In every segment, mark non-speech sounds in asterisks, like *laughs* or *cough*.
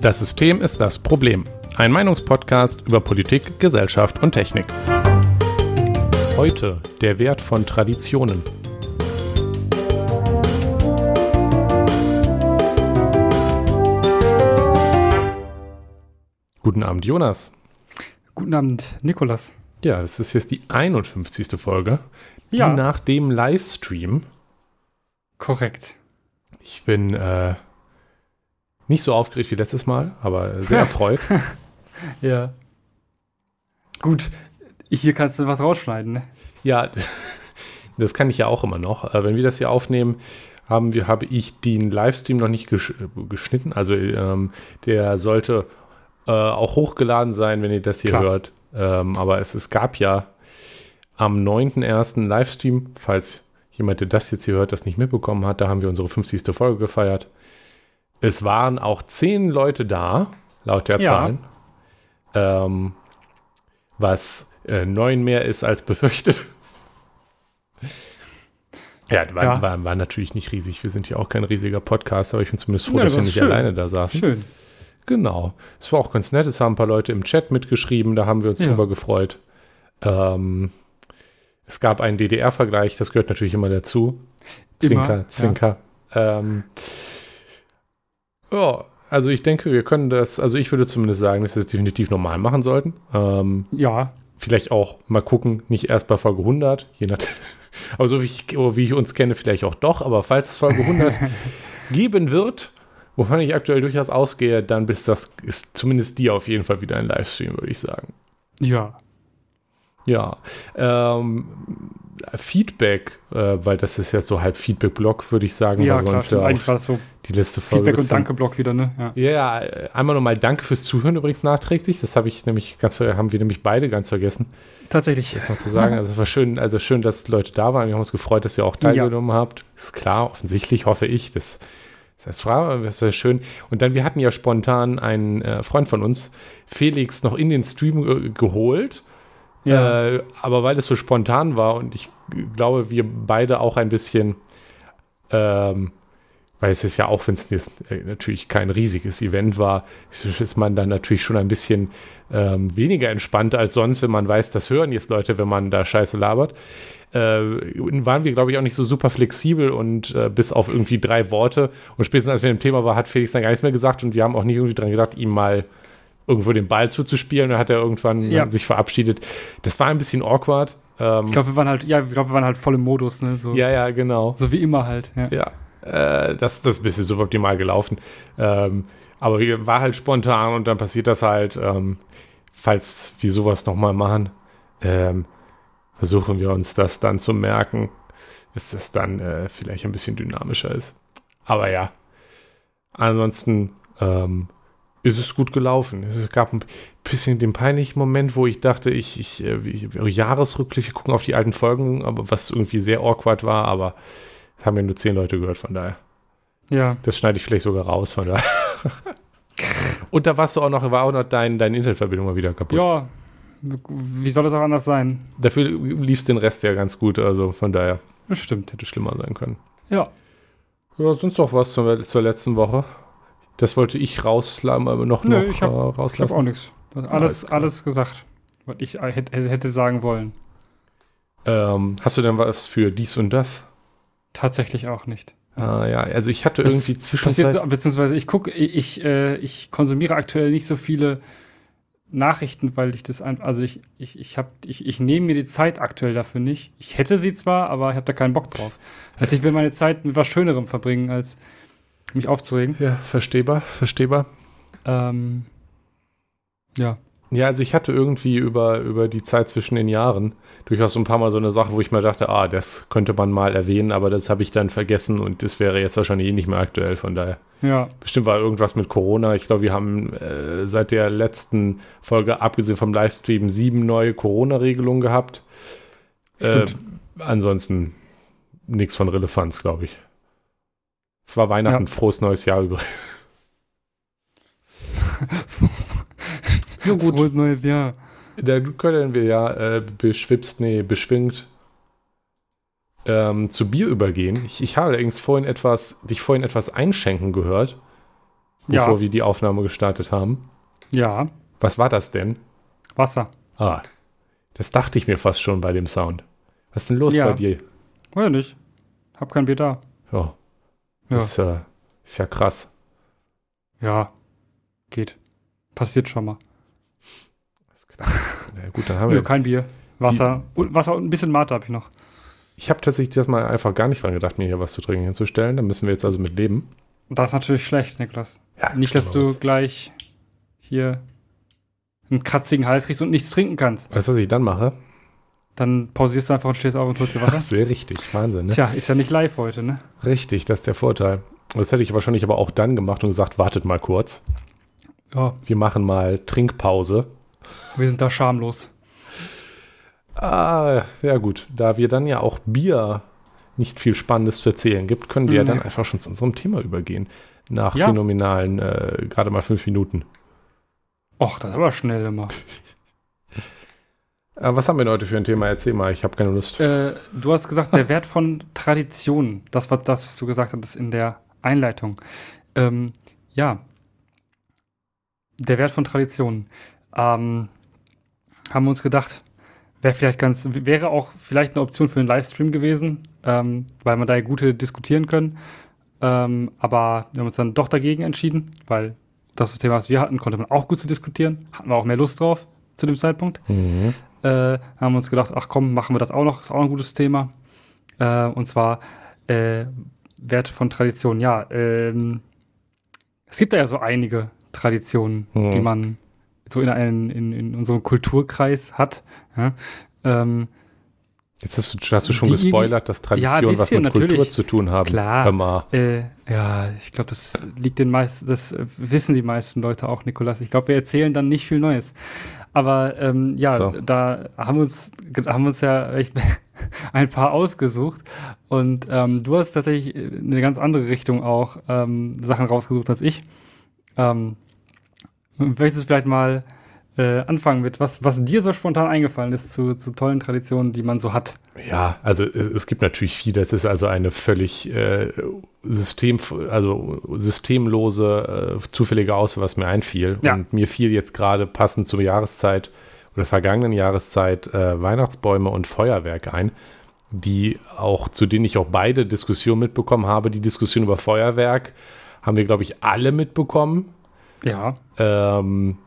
Das System ist das Problem. Ein Meinungspodcast über Politik, Gesellschaft und Technik. Heute der Wert von Traditionen. Guten Abend, Jonas. Guten Abend, Nikolas. Ja, das ist jetzt die 51. Folge. Die Ja. nach dem Livestream. Korrekt. Ich bin äh, nicht so aufgeregt wie letztes Mal, aber sehr *laughs* erfreut. Ja. Gut, hier kannst du was rausschneiden, ne? Ja, *laughs* das kann ich ja auch immer noch. Äh, Wenn wir das hier aufnehmen, haben wir, habe ich den Livestream noch nicht äh, geschnitten. Also ähm, der sollte äh, auch hochgeladen sein, wenn ihr das hier Klar. hört. Ähm, aber es, es gab ja am 9.1. Livestream, falls jemand, der das jetzt hier hört, das nicht mitbekommen hat, da haben wir unsere 50. Folge gefeiert. Es waren auch zehn Leute da, laut der Ja. Zahlen. Ähm, was äh, neun mehr ist als befürchtet. *laughs* Ja, war, Ja. War, war natürlich nicht riesig. Wir sind ja auch kein riesiger Podcast, aber ich bin zumindest froh, Ja, dass das wir nicht schön. alleine da saßen. Schön. Genau. Es war auch ganz nett. Es haben ein paar Leute im Chat mitgeschrieben, da haben wir uns Ja. drüber gefreut. Ähm, es gab einen DDR-Vergleich, das gehört natürlich immer dazu. Immer, Zwinker, ja. Zwinker. Ähm, ja, also ich denke, wir können das, also ich würde zumindest sagen, dass wir es definitiv normal machen sollten. Ähm, Ja, vielleicht auch mal gucken, nicht erst bei Folge 100, je nach, *laughs* aber so wie ich, wie ich uns kenne, vielleicht auch doch, aber falls es Folge 100 *laughs* geben wird, wovon ich aktuell durchaus ausgehe, dann ist das, ist zumindest die auf jeden Fall wieder ein Livestream, würde ich sagen. ja. Ja, ähm, Feedback, äh, weil das ist ja so halb Feedback-Blog, würde ich sagen, Ja, klar. ja Eigentlich war das so die letzte Folge Feedback- und. Danke-Block wieder, ne? Ja. Ja, ja, einmal nochmal Danke fürs Zuhören übrigens nachträglich. Das habe ich nämlich ganz, haben wir nämlich beide ganz vergessen. Tatsächlich. das noch zu sagen. Also es war schön, also schön, dass Leute da waren. Wir haben uns gefreut, dass ihr auch teilgenommen habt. Ist klar, offensichtlich hoffe ich. Das, das Frage, das wäre schön. Und dann, wir hatten ja spontan einen äh, Freund von uns, Felix, noch in den Stream äh, geholt. Ja. Äh, aber weil es so spontan war und ich glaube, wir beide auch ein bisschen, ähm, weil es ist ja auch, wenn es jetzt äh, natürlich kein riesiges Event war, ist man dann natürlich schon ein bisschen ähm, weniger entspannt als sonst, wenn man weiß, das hören jetzt Leute, wenn man da Scheiße labert. Äh, waren wir, glaube ich, auch nicht so super flexibel und äh, bis auf irgendwie drei Worte und spätestens als wir im Thema war, hat Felix dann gar nichts mehr gesagt und wir haben auch nicht irgendwie dran gedacht, ihm mal irgendwo den Ball zuzuspielen. Dann hat er irgendwann Ja. sich verabschiedet. Das war ein bisschen awkward. Ähm, Ich glaube, wir waren halt, ja, ich glaube, wir waren halt voll im Modus, ne? So, ja, ja, genau. so wie immer halt. Ja. Ja, äh, das, das ist ein bisschen suboptimal gelaufen. Ähm, aber wir, war halt spontan und dann passiert das halt. Ähm, falls wir sowas nochmal machen, ähm, versuchen wir uns das dann zu merken, dass das dann äh, vielleicht ein bisschen dynamischer ist. Aber ja, ansonsten ähm, ist es gut gelaufen. Es gab ein bisschen den peinlichen Moment, wo ich dachte, ich, ich äh, wie- Jahresrückblick, wir gucken auf die alten Folgen, aber was irgendwie sehr awkward war, aber haben ja nur zehn Leute gehört, von daher. ja. Das schneide ich vielleicht sogar raus, von daher. *laughs* Und da warst du auch noch, war auch noch dein, deine Internetverbindung mal wieder kaputt. Ja. Wie soll das auch anders sein? Dafür lief es den Rest ja ganz gut, also von daher Das stimmt. hätte schlimmer sein können. Ja. Ja, sonst noch was zur, zur letzten Woche. Das wollte ich rauslassen, aber noch, Nö, noch ich hab- äh, Ich habe rauslassen. auch nichts. Alles Alles, klar. alles gesagt, was ich äh, hätte, sagen wollen. Ähm, hast du denn was für dies und das? Tatsächlich auch nicht. Ah, ja, also ich hatte irgendwie Passiert zwischenzeit. so, beziehungsweise ich gucke, ich, ich, äh, ich konsumiere aktuell nicht so viele Nachrichten, weil ich das einfach, also ich, ich, ich habe, ich, ich nehme mir die Zeit aktuell dafür nicht. Ich hätte sie zwar, aber ich habe da keinen Bock drauf. Also ich will meine Zeit mit was Schönerem verbringen, als mich aufzuregen. ja, verstehbar, verstehbar. Ähm, ja. Ja, also ich hatte irgendwie über, über die Zeit zwischen den Jahren durchaus ein paar Mal so eine Sache, wo ich mir dachte, ah, das könnte man mal erwähnen, aber das habe ich dann vergessen und das wäre jetzt wahrscheinlich eh nicht mehr aktuell, von daher. Ja, Bestimmt war irgendwas mit Corona. Ich glaube, wir haben äh, seit der letzten Folge, abgesehen vom Livestream, sieben neue Corona-Regelungen gehabt. Äh, Stimmt. ansonsten nichts von Relevanz, glaube ich. Es war Weihnachten, Ja. frohes neues Jahr übrigens. *laughs* ja gut. Frohes neues Jahr. Da können wir ja äh, beschwipst, nee, beschwingt ähm, zu Bier übergehen. Ich, ich habe allerdings vorhin etwas, dich vorhin etwas einschenken gehört. bevor Ja. wir die Aufnahme gestartet haben. Ja, Was war das denn? Wasser. Ah, das dachte ich mir fast schon bei dem Sound. Was ist denn los Ja. bei dir? Weiß ich nicht. Hab kein Bier da. Ja, Ja. das äh, ist ja krass. Ja, geht. Passiert schon mal. Alles klar. Na gut, dann haben wir. kein Bier. Wasser. Und Wasser und ein bisschen Mate habe ich noch. Ich habe tatsächlich das mal einfach gar nicht dran gedacht, mir hier was zu trinken hinzustellen. Da müssen wir jetzt also mit leben. Das ist natürlich schlecht, Niklas. Ja, Nicht, dass du Schlimmeres. gleich hier einen kratzigen Hals kriegst und nichts trinken kannst. Weißt du, was ich dann mache? Dann pausierst du einfach und stehst auf und holst dir Wasser. *laughs* Wäre richtig. Wahnsinn, ne? Tja, ist ja nicht live heute, ne? Richtig, das ist der Vorteil. Das hätte ich wahrscheinlich aber auch dann gemacht und gesagt, wartet mal kurz. Ja, Wir machen mal Trinkpause. wir sind da schamlos. Ah, ja gut. Da wir dann ja auch Bier nicht viel Spannendes zu erzählen gibt, können wir ja Nee. dann einfach schon zu unserem Thema übergehen. Nach Ja. phänomenalen, äh, gerade mal fünf Minuten. Och, das ist aber schnell immer. Äh, was haben wir denn heute für ein Thema? Erzähl mal, ich habe keine Lust. Äh, du hast gesagt, der Wert von Traditionen. Das war das, was du gesagt hattest in der Einleitung. Ähm, ja. Der Wert von Traditionen. Ähm, haben wir uns gedacht, wäre vielleicht ganz, wäre auch vielleicht eine Option für einen Livestream gewesen, ähm, weil man da ja gute diskutieren können. Ähm, aber wir haben uns dann doch dagegen entschieden, weil das Thema, was wir hatten, konnte man auch gut zu diskutieren. Hatten wir auch mehr Lust drauf zu dem Zeitpunkt Mhm. Äh, haben uns gedacht, ach komm, machen wir das auch noch, ist auch ein gutes Thema. Äh, und zwar äh, Wert von Tradition. Ja, ähm, es gibt da ja so einige Traditionen, Mhm. die man so in, einen, in, in unserem Kulturkreis hat. Ja, ähm, Jetzt hast du, hast du schon Die- gespoilert, dass Traditionen was bisschen, mit Kultur natürlich. zu tun haben. Klar. Äh, ja, ich glaube, das liegt den meisten, das wissen die meisten Leute auch, Nikolas. Ich glaube, wir erzählen dann nicht viel Neues. Aber ähm, ja, So. da haben wir uns, haben uns ja echt *laughs* ein paar ausgesucht. Und ähm, du hast tatsächlich in eine ganz andere Richtung auch ähm, Sachen rausgesucht als ich. Ähm, möchtest du vielleicht mal äh, anfangen mit, was, was dir so spontan eingefallen ist zu, zu tollen Traditionen, die man so hat? Ja, also es es gibt natürlich viel. Das ist also eine völlig äh, System, also systemlose, äh, zufällige Auswahl, was mir einfiel. Ja. Und mir fiel jetzt gerade passend zur Jahreszeit oder vergangenen Jahreszeit äh, Weihnachtsbäume und Feuerwerk ein, die auch, zu denen ich auch beide Diskussionen mitbekommen habe. Die Diskussion über Feuerwerk haben wir, glaube ich, alle mitbekommen. Ja. Ähm,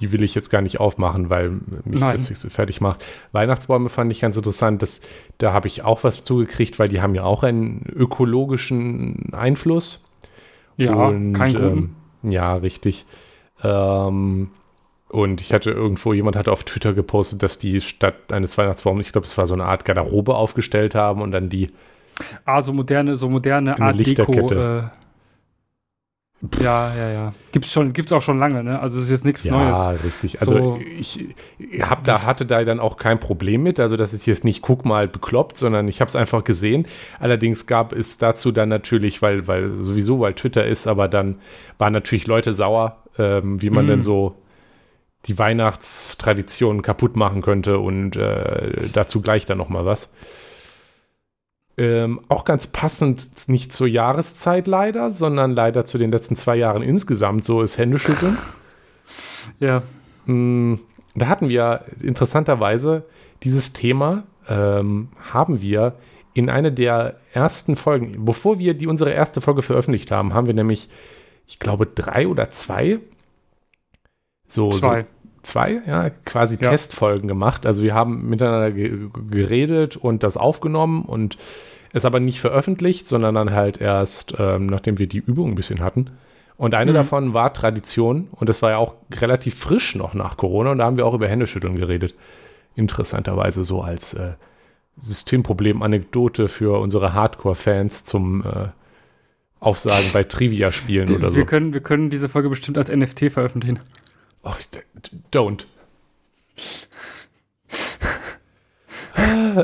die will ich jetzt gar nicht aufmachen, weil mich Nein. das nicht so fertig macht. Weihnachtsbäume fand ich ganz interessant. Das, da habe ich auch was zugekriegt, weil die haben ja auch einen ökologischen Einfluss. Ja, Und, kein ähm, ja, richtig. Ähm, und ich hatte irgendwo, jemand hatte auf Twitter gepostet, dass die statt eines Weihnachtsbaums, ich glaube, es war so eine Art Garderobe aufgestellt haben und dann die, Ah, so moderne, so moderne Art Deko. Lichterkette. Äh, ja, ja, ja. Gibt's schon, gibt's auch schon lange, ne? Also es ist jetzt nichts ja, Neues. richtig. Also So- ich, ich hab da, hatte da dann auch kein Problem mit. Also das ist jetzt nicht, guck mal, bekloppt, sondern ich habe es einfach gesehen. Allerdings gab es dazu dann natürlich, weil, weil sowieso, weil Twitter ist, aber dann waren natürlich Leute sauer, ähm, wie man Mm. denn so die Weihnachtstradition kaputt machen könnte und äh, dazu gleich dann noch mal was. Ähm, auch ganz passend nicht zur Jahreszeit leider, sondern leider zu den letzten zwei Jahren insgesamt. So ist Händeschütteln. *laughs* Ja. Mm, Da hatten wir interessanterweise dieses Thema, ähm, haben wir in einer der ersten Folgen, bevor wir die unsere erste Folge veröffentlicht haben, haben wir nämlich, ich glaube, drei oder zwei, so, Zwei. so zwei, ja, quasi Ja. Testfolgen gemacht. Also wir haben miteinander ge geredet und das aufgenommen und es aber nicht veröffentlicht, sondern dann halt erst, ähm, nachdem wir die Übung ein bisschen hatten. Und eine Mhm. davon war Tradition und das war ja auch relativ frisch noch nach Corona und da haben wir auch über Händeschütteln geredet. Interessanterweise so als äh, Systemproblem-Anekdote für unsere Hardcore-Fans zum äh, Aufsagen bei Trivia-Spielen *laughs* oder so. Wir, können, wir können diese Folge bestimmt als NFT veröffentlichen. Oh, don't.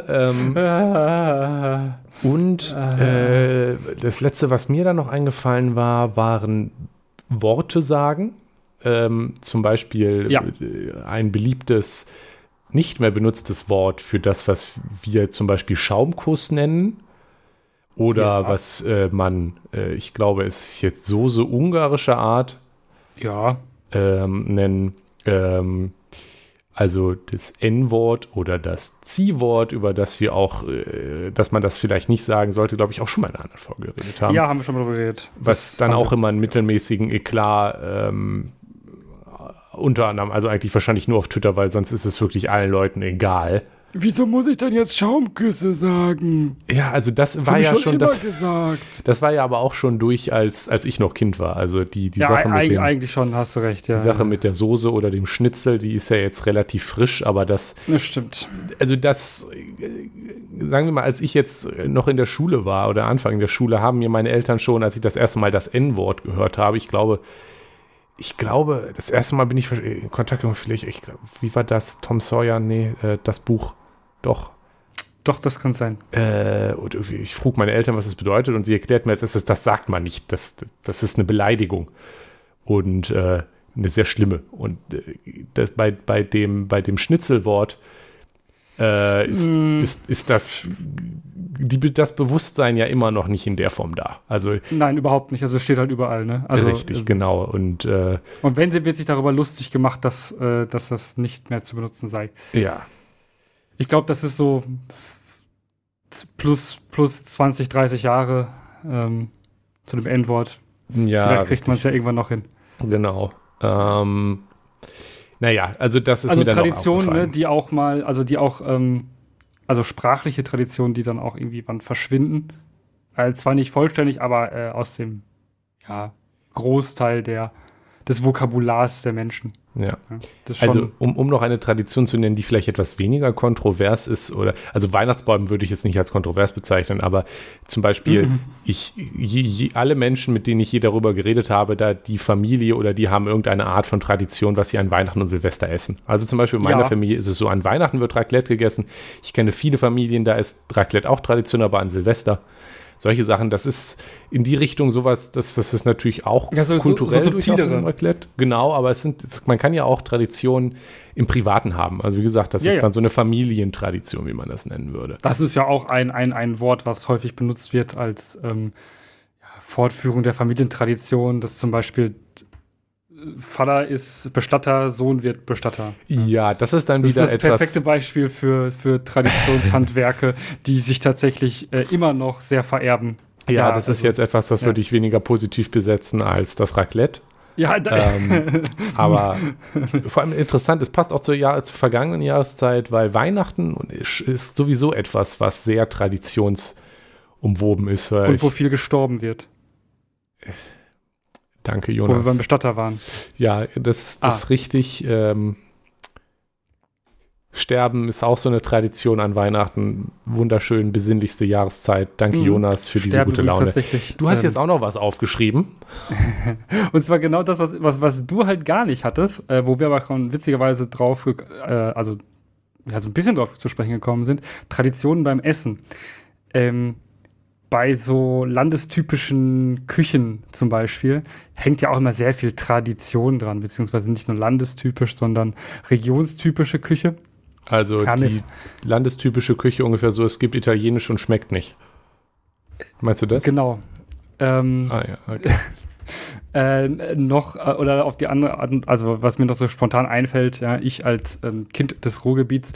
ähm, und äh, das letzte, was mir dann noch eingefallen war, waren Worte sagen. Ähm, zum Beispiel Ja. äh, ein beliebtes, nicht mehr benutztes Wort für das, was wir zum Beispiel Schaumkuss nennen. Oder Ja. was äh, man, äh, ich glaube, es ist jetzt Soße ungarischer Art Ja. Ähm, nennen. Ähm, also das N-Wort oder das Zieh-Wort, über das wir auch, äh, dass man das vielleicht nicht sagen sollte, glaube ich, auch schon mal in einer anderen Folge geredet haben. Ja, haben wir schon mal drüber geredet. was Das dann auch immer einen mittelmäßigen Eklat ähm, unter anderem, also eigentlich wahrscheinlich nur auf Twitter, weil sonst ist es wirklich allen Leuten egal. Wieso muss ich denn jetzt Schaumküsse sagen? Ja, also das war Hab ich ja schon, immer das, gesagt. das war ja aber auch schon durch, als, als ich noch Kind war. Also die, die Ja, Sache, mit dem, eigentlich schon, hast du recht, ja. die Sache mit der Soße oder dem Schnitzel, die ist ja jetzt relativ frisch, aber das, Das stimmt. also das, sagen wir mal, als ich jetzt noch in der Schule war oder Anfang der Schule, haben mir meine Eltern schon, als ich das erste Mal das N-Wort gehört habe, ich glaube, ich glaube, das erste Mal bin ich in Kontakt gekommen, vielleicht, ich glaube, wie war das? Tom Sawyer? Nee, äh, das Buch. Doch. Doch, das kann sein. Äh, und irgendwie, ich frug meine Eltern, was das bedeutet, und sie erklärt mir, jetzt ist es, das sagt man nicht. Das, das ist eine Beleidigung. Und äh, eine sehr schlimme. Und äh, das, bei, bei, dem, bei dem Schnitzelwort äh, ist, Mm. ist, ist das, die, das Bewusstsein ja immer noch nicht in der Form da. Also Nein, überhaupt nicht. Also es steht halt überall, ne? Also, richtig, äh, genau. Und äh, Und wenn, wird sich darüber lustig gemacht, dass, äh, dass das nicht mehr zu benutzen sei. ja, Ich glaube, das ist so plus, plus 20, 30 Jahre ähm, zu dem N-Wort. ja, Vielleicht kriegt man es ja irgendwann noch hin. genau. Ähm, naja, also das ist also mir Traditionen, ne, die auch mal, also die auch, ähm, also sprachliche Traditionen, die dann auch irgendwie wann verschwinden. Äh, zwar nicht vollständig, aber äh, aus dem ja, Großteil der, des Vokabulars der Menschen. Ja. Ja, Also, um, um noch eine Tradition zu nennen, die vielleicht etwas weniger kontrovers ist, oder, also Weihnachtsbaum würde ich jetzt nicht als kontrovers bezeichnen, aber zum Beispiel, Mhm. ich, je, je, alle Menschen, mit denen ich je darüber geredet habe, da die Familie oder die haben irgendeine Art von Tradition, was sie an Weihnachten und Silvester essen. Also zum Beispiel in meiner Ja. Familie ist es so, an Weihnachten wird Raclette gegessen. Ich kenne viele Familien, da ist Raclette auch Tradition, aber an Silvester. Solche Sachen, das ist in die Richtung sowas, das, das ist natürlich auch Ja, so- so- kulturell so ein Raclette. Genau, aber es sind, es, man kann ja auch Traditionen im Privaten haben. Also wie gesagt, das Ja, ist ja. dann so eine Familientradition, wie man das nennen würde. das ist ja auch ein, ein, ein Wort, was häufig benutzt wird als ähm, Fortführung der Familientradition, dass zum Beispiel Vater ist Bestatter, Sohn wird Bestatter. Ja, das ist dann Das ist wieder das perfekte etwas. Beispiel für, für Traditionshandwerke, *laughs* die sich tatsächlich äh, immer noch sehr vererben. Ja, das ist also- jetzt etwas, das ja. würde ich weniger positiv besetzen als das Raclette. Ja, da, Ähm, *laughs* aber vor allem interessant, es passt auch zur, Jahr, zur vergangenen Jahreszeit, weil Weihnachten ist, ist sowieso etwas, was sehr traditionsumwoben ist. Und wo viel gestorben wird, *laughs* danke, wo wir beim Jonas. Bestatter waren. Ja, das, das Ah. ist richtig. Ähm, Sterben ist auch so eine Tradition an Weihnachten. Wunderschön, besinnlichste Jahreszeit. Danke, Mhm. Jonas, für diese Sterben gute Laune. Tatsächlich, Du hast ähm, jetzt auch noch was aufgeschrieben. *laughs* Und zwar genau das, was, was, was du halt gar nicht hattest, äh, wo wir aber schon witzigerweise drauf, äh, also ja, so ein bisschen drauf zu sprechen gekommen sind. Traditionen beim Essen. Ähm, bei so landestypischen Küchen zum Beispiel hängt ja auch immer sehr viel Tradition dran, beziehungsweise nicht nur landestypisch, sondern regionstypische Küche. Also mir die landestypische Küche ungefähr so, es gibt Italienisch und schmeckt nicht. Meinst du das? Genau. Ähm, Ah ja, okay. *laughs* äh, noch äh, oder auf die andere Art, also was mir noch so spontan einfällt, ja, ich als ähm, Kind des Ruhrgebiets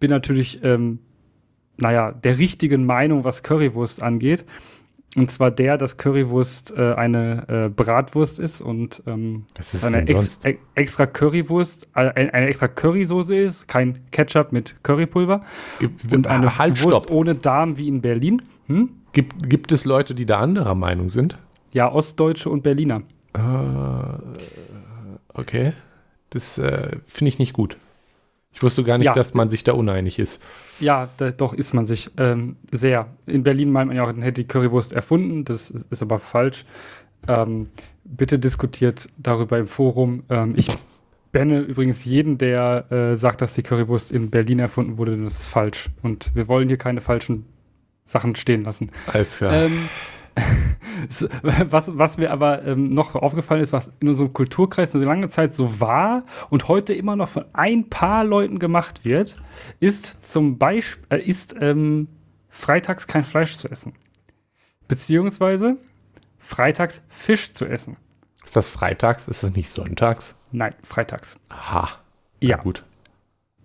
bin natürlich, ähm, naja, der richtigen Meinung, was Currywurst angeht. Und zwar der, dass Currywurst äh, eine äh, Bratwurst ist und ähm, ist eine ex e- extra Currywurst, äh, ein- eine extra Currysoße ist, kein Ketchup mit Currypulver Gibt, und eine halt, Wurst stopp. ohne Darm wie in Berlin. Hm? Gibt, gibt es Leute, die da anderer Meinung sind? Ja, Ostdeutsche und Berliner. Äh, okay. Das äh, finde ich nicht gut. Ich wusste gar nicht, Ja. dass man sich da uneinig ist. Ja, da, doch ist man sich ähm, sehr. In Berlin meint man ja auch, man hätte die Currywurst erfunden. Das ist, ist aber falsch. Ähm, bitte diskutiert darüber im Forum. Ähm, ich benne übrigens jeden, der äh, sagt, dass die Currywurst in Berlin erfunden wurde. denn Das ist falsch. Und wir wollen hier keine falschen Sachen stehen lassen. Alles klar. Ähm, *laughs* was, was mir aber ähm, noch aufgefallen ist, was in unserem Kulturkreis eine lange Zeit so war und heute immer noch von ein paar Leuten gemacht wird, ist zum Beispiel, äh, ist ähm, freitags kein Fleisch zu essen. beziehungsweise freitags Fisch zu essen. Ist das freitags? Ist das nicht sonntags? Nein, freitags. Aha. Ja. gut.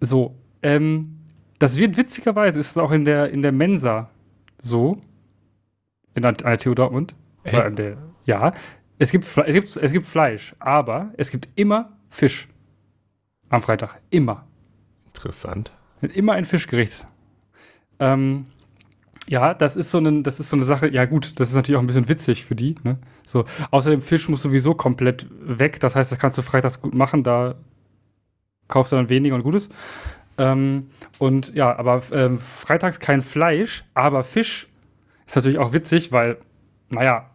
So, ähm, das wird witzigerweise, ist es auch in der, in der Mensa so, in der, an der TU Dortmund. An der, ja, es gibt, es, gibt, es gibt Fleisch, aber es gibt immer Fisch. Am Freitag. Immer. Interessant. Immer ein Fischgericht. Ähm, ja, das ist so eine, das ist so eine Sache, ja gut, das ist natürlich auch ein bisschen witzig für die, ne? So, außerdem Fisch muss sowieso komplett weg, das heißt, das kannst du freitags gut machen, da kaufst du dann weniger und Gutes. Ähm, und ja, aber ähm, freitags kein Fleisch, aber Fisch ist natürlich auch witzig, weil, naja,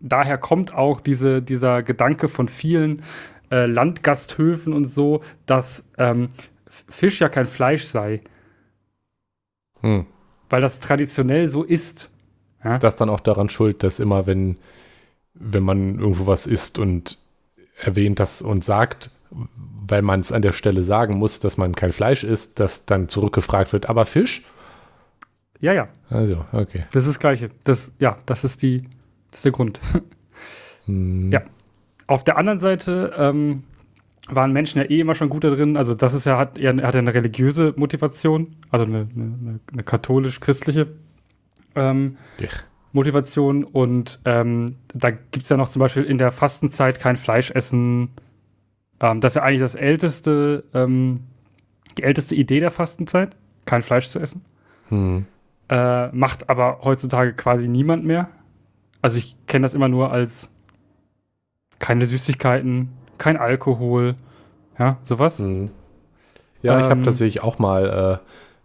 daher kommt auch diese, dieser Gedanke von vielen äh, Landgasthöfen und so, dass ähm, Fisch ja kein Fleisch sei, Hm. weil das traditionell so ist. Ja? Ist das dann auch daran schuld, dass immer, wenn, wenn man irgendwo was isst und erwähnt das und sagt, weil man es an der Stelle sagen muss, dass man kein Fleisch isst, dass dann zurückgefragt wird, aber Fisch? Ja, ja, Also, okay. das ist das Gleiche. Das, ja, das ist die, das ist der Grund. *laughs* Hm. Ja. Auf der anderen Seite ähm, waren Menschen ja eh immer schon gut da drin. Also das ist ja, hat, eher, hat ja eine religiöse Motivation, also eine, eine, eine katholisch-christliche ähm. Motivation. Und ähm, da gibt es ja noch zum Beispiel in der Fastenzeit kein Fleisch essen. Ähm, das ist ja eigentlich das älteste, ähm, die älteste Idee der Fastenzeit, kein Fleisch zu essen. Hm. Äh, macht aber heutzutage quasi niemand mehr. Also ich kenne das immer nur als keine Süßigkeiten, kein Alkohol, ja, sowas. Hm. Ja, ich habe Ähm, tatsächlich auch mal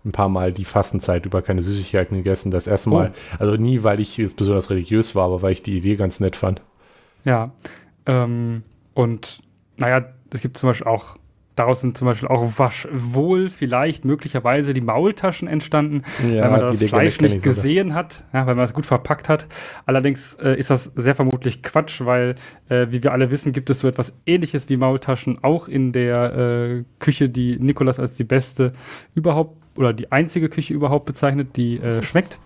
äh, ein paar Mal die Fastenzeit über keine Süßigkeiten gegessen. Das erste Mal, Oh. also nie, weil ich jetzt besonders religiös war, aber weil ich die Idee ganz nett fand. Ja. Ähm, und naja, es gibt zum Beispiel auch, daraus sind zum Beispiel auch wasch, wohl vielleicht möglicherweise die Maultaschen entstanden, weil man das Fleisch nicht gesehen hat, ja, weil man es gut verpackt hat. Allerdings äh, ist das sehr vermutlich Quatsch, weil, äh, wie wir alle wissen, gibt es so etwas ähnliches wie Maultaschen auch in der äh, Küche, die Nikolas als die beste überhaupt oder die einzige Küche überhaupt bezeichnet, die äh, *laughs* schmeckt.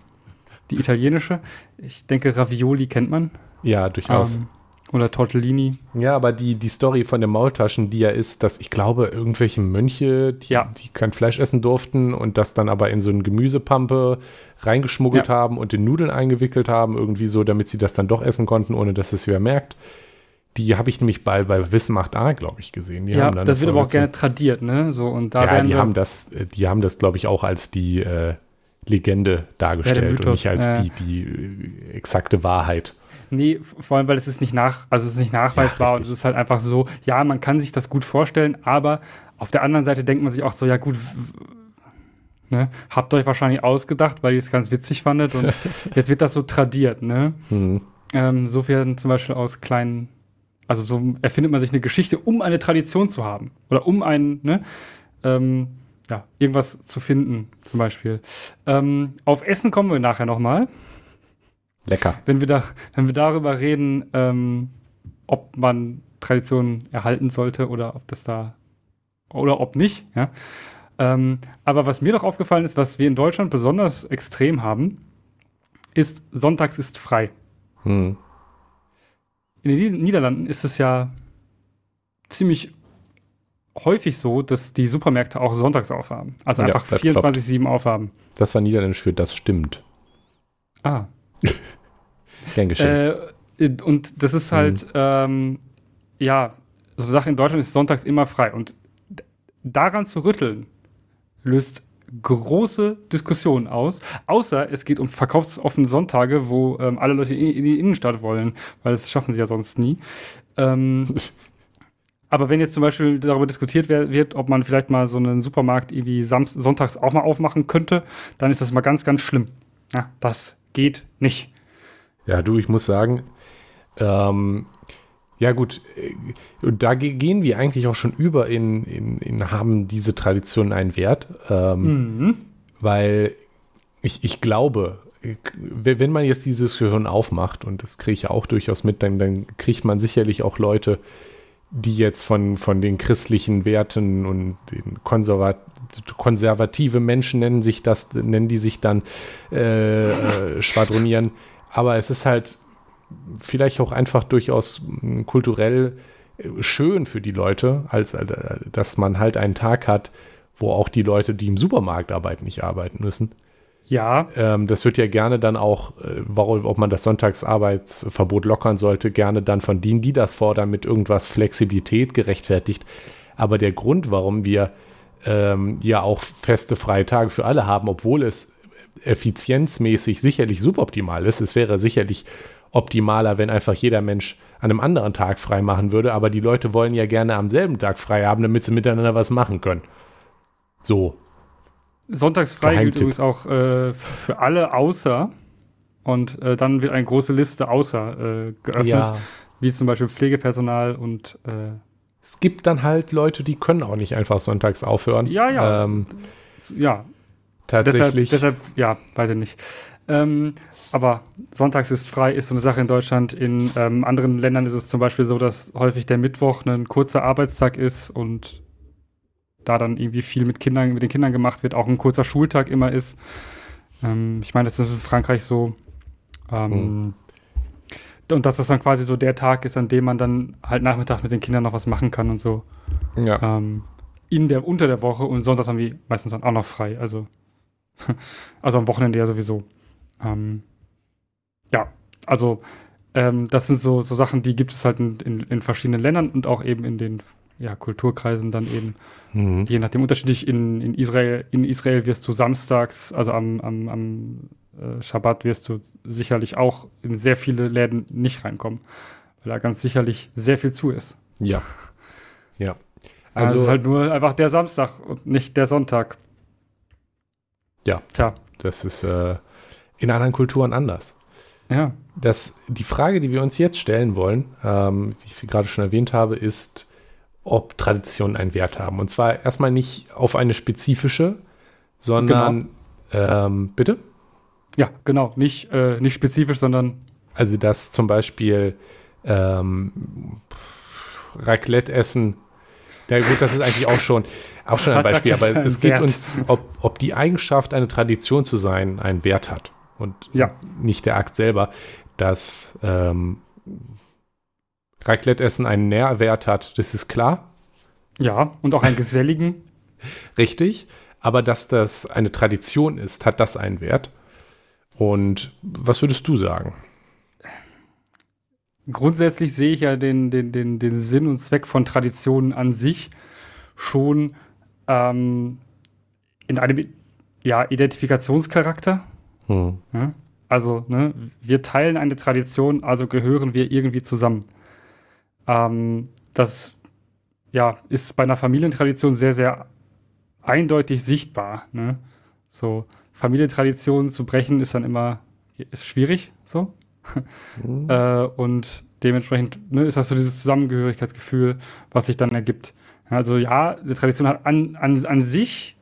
Die italienische. Ich denke, Ravioli kennt man. Ja, durchaus. Ähm, oder Tortellini. Ja, aber die, die Story von den Maultaschen, die ja ist, dass ich glaube, irgendwelche Mönche, die, Ja. die kein Fleisch essen durften und das dann aber in so eine Gemüsepampe reingeschmuggelt Ja. haben und in Nudeln eingewickelt haben, irgendwie so, damit sie das dann doch essen konnten, ohne dass es wer merkt. Die habe ich nämlich bei, bei Wissen macht A, glaube ich, gesehen. Die ja, das wird aber auch gerne tradiert, ne? So, und da Ja, werden die haben das, äh, die haben das, glaube ich, auch als die äh, Legende dargestellt und Mythos, nicht als äh. die, die äh, exakte Wahrheit. Nee, vor allem, weil es ist nicht nach, also es ist nicht nachweisbar und richtig. es ist halt einfach so, ja, man kann sich das gut vorstellen, aber auf der anderen Seite denkt man sich auch so, ja gut, ne, habt euch wahrscheinlich ausgedacht, weil ihr es ganz witzig fandet und *laughs* jetzt wird das so tradiert, ne? Hm. Ähm, so werden zum Beispiel aus kleinen, also so erfindet man sich eine Geschichte, um eine Tradition zu haben oder um ein, ne, ähm, ja, irgendwas zu finden, zum Beispiel. Ähm, auf Essen kommen wir nachher nochmal Lecker. wenn wir, da, wenn wir darüber reden, ähm, ob man Traditionen erhalten sollte oder ob das da oder ob nicht. Ja? Ähm, aber was mir doch aufgefallen ist, was wir in Deutschland besonders extrem haben, ist Sonntags ist frei. Hm. In den Nied- Niederlanden ist es ja ziemlich häufig so, dass die Supermärkte auch sonntags aufhaben. Also Ja, einfach das 24-7 aufhaben. Das war niederländisch für das stimmt. Ah. *laughs* Gern geschehen. Äh, und das ist halt, ähm, ja, so eine Sache in Deutschland ist sonntags immer frei. Und daran zu rütteln, löst große Diskussionen aus. Außer es geht um verkaufsoffene Sonntage, wo ähm, alle Leute in, in die Innenstadt wollen, weil das schaffen sie ja sonst nie. Ähm, *laughs* aber wenn jetzt zum Beispiel darüber diskutiert wird, ob man vielleicht mal so einen Supermarkt irgendwie sonntags auch mal aufmachen könnte, dann ist das mal ganz, ganz schlimm. Ja, das geht nicht. Ja, du, ich muss sagen, ähm, ja gut, äh, und da ge- gehen wir eigentlich auch schon über in, in, in haben diese Traditionen einen Wert, ähm, Mhm. weil ich, ich glaube, wenn man jetzt diese Diskussion aufmacht, und das kriege ich auch durchaus mit, dann, dann kriegt man sicherlich auch Leute, die jetzt von, von den christlichen Werten und den konservat konservative Menschen nennen sich das, nennen die sich dann äh, äh, schwadronieren. Aber es ist halt vielleicht auch einfach durchaus mm, kulturell äh, schön für die Leute, als äh, dass man halt einen Tag hat, wo auch die Leute, die im Supermarkt arbeiten, nicht arbeiten müssen. Ja. Ähm, das wird ja gerne dann auch, äh, warum, ob man das Sonntagsarbeitsverbot lockern sollte, gerne dann von denen, die das fordern, mit irgendwas Flexibilität gerechtfertigt. Aber der Grund, warum wir ähm, ja auch feste freie Tage für alle haben, obwohl es effizienzmäßig sicherlich suboptimal ist, es wäre sicherlich optimaler, wenn einfach jeder Mensch an einem anderen Tag frei machen würde, aber die Leute wollen ja gerne am selben Tag frei haben, damit sie miteinander was machen können. So. Sonntagsfrei gilt übrigens auch äh, für alle außer und äh, dann wird eine große Liste außer äh, geöffnet, ja. wie zum Beispiel Pflegepersonal und äh, es gibt dann halt Leute, die können auch nicht einfach sonntags aufhören. Ja, ja. Ähm, ja. Tatsächlich. Deshalb, deshalb, ja, weiß ich nicht. Ähm, aber sonntags ist frei, ist so eine Sache in Deutschland. In ähm, anderen Ländern ist es zum Beispiel so, dass häufig der Mittwoch ein kurzer Arbeitstag ist und da dann irgendwie viel mit Kindern, mit den Kindern gemacht wird, auch ein kurzer Schultag immer ist. Ähm, ich meine, das ist in Frankreich so. Mhm. Und dass das dann quasi so der Tag ist, an dem man dann halt nachmittags mit den Kindern noch was machen kann und so. Ja. Ähm, in der, unter der Woche und sonst haben wir meistens dann auch noch frei. Also, *laughs* also am Wochenende ja sowieso. Ähm, ja, also ähm, das sind so, so Sachen, die gibt es halt in, in, in, verschiedenen Ländern und auch eben in den ja, Kulturkreisen dann eben, mhm. je nachdem unterschiedlich. In, in, Israel, in Israel wirst du samstags, also am, am, am äh, Schabbat, wirst du sicherlich auch in sehr viele Läden nicht reinkommen, weil da ganz sicherlich sehr viel zu ist. Ja. Ja. *laughs* Also, also es ist halt nur einfach der Samstag und nicht der Sonntag. Ja. Tja. Das ist äh, in anderen Kulturen anders. Ja. Das, die Frage, die wir uns jetzt stellen wollen, ähm, wie ich sie gerade schon erwähnt habe, ist, ob Traditionen einen Wert haben. Und zwar erstmal nicht auf eine spezifische, sondern genau. ähm, bitte? Ja, genau. Nicht, äh, nicht spezifisch, sondern. Also, dass zum Beispiel ähm, Raclette essen, ja gut, das ist eigentlich auch schon, auch schon ein Beispiel, aber es, es geht uns, ob, ob die Eigenschaft, eine Tradition zu sein, einen Wert hat und ja. nicht der Akt selber, dass ähm, Raclette-Essen einen Nährwert hat, das ist klar. Ja, und auch einen geselligen. *laughs* Richtig, aber dass das eine Tradition ist, hat das einen Wert. Und was würdest du sagen? Grundsätzlich sehe ich ja den, den, den, den Sinn und Zweck von Traditionen an sich schon ähm, in einem ja, Identifikationscharakter. Hm. Ja? Also, ne, wir teilen eine Tradition, also gehören wir irgendwie zusammen. Ähm, das ja, ist bei einer Familientradition sehr, sehr eindeutig sichtbar. Ne? So, Familientraditionen zu brechen ist dann immer ist schwierig, so. Mhm. *laughs* äh, und dementsprechend ne, ist das so dieses Zusammengehörigkeitsgefühl, was sich dann ergibt. Also ja, die Tradition hat an, an, an sich,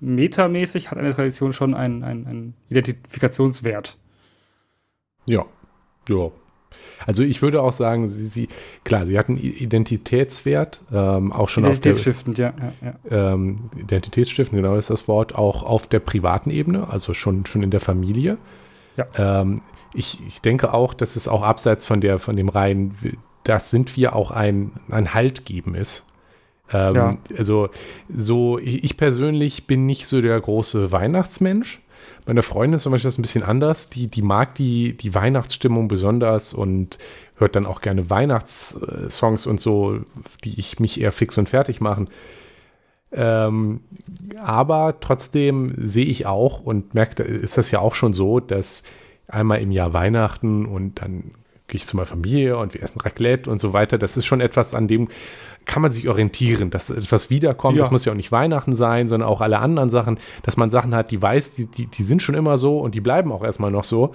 metamäßig, hat eine Tradition schon einen, einen, einen Identifikationswert. Ja, ja, also ich würde auch sagen, sie, sie klar, sie hatten Identitätswert, ähm, auch schon auf der Identitätsstiftend, ja. ja, ja. Ähm, Identitätsstiftend, genau ist das Wort, auch auf der privaten Ebene, also schon, schon in der Familie. Ja. Ähm, ich, ich denke auch, dass es auch abseits von der, von dem rein, das sind wir auch ein, ein Halt geben ist. Ähm, ja. Also so, ich, ich persönlich bin nicht so der große Weihnachtsmensch. Meine Freundin ist zum Beispiel das ein bisschen anders. Die, die mag die, die Weihnachtsstimmung besonders und hört dann auch gerne Weihnachtssongs und so, die ich mich eher fix und fertig machen. Ähm, aber trotzdem sehe ich auch und merke, ist das ja auch schon so, dass einmal im Jahr Weihnachten und dann gehe ich zu meiner Familie und wir essen Raclette und so weiter. Das ist schon etwas, an dem kann man sich orientieren, dass etwas wiederkommt. Ja. Das muss ja auch nicht Weihnachten sein, sondern auch alle anderen Sachen, dass man Sachen hat, die weiß, die, die, die sind schon immer so und die bleiben auch erstmal noch so.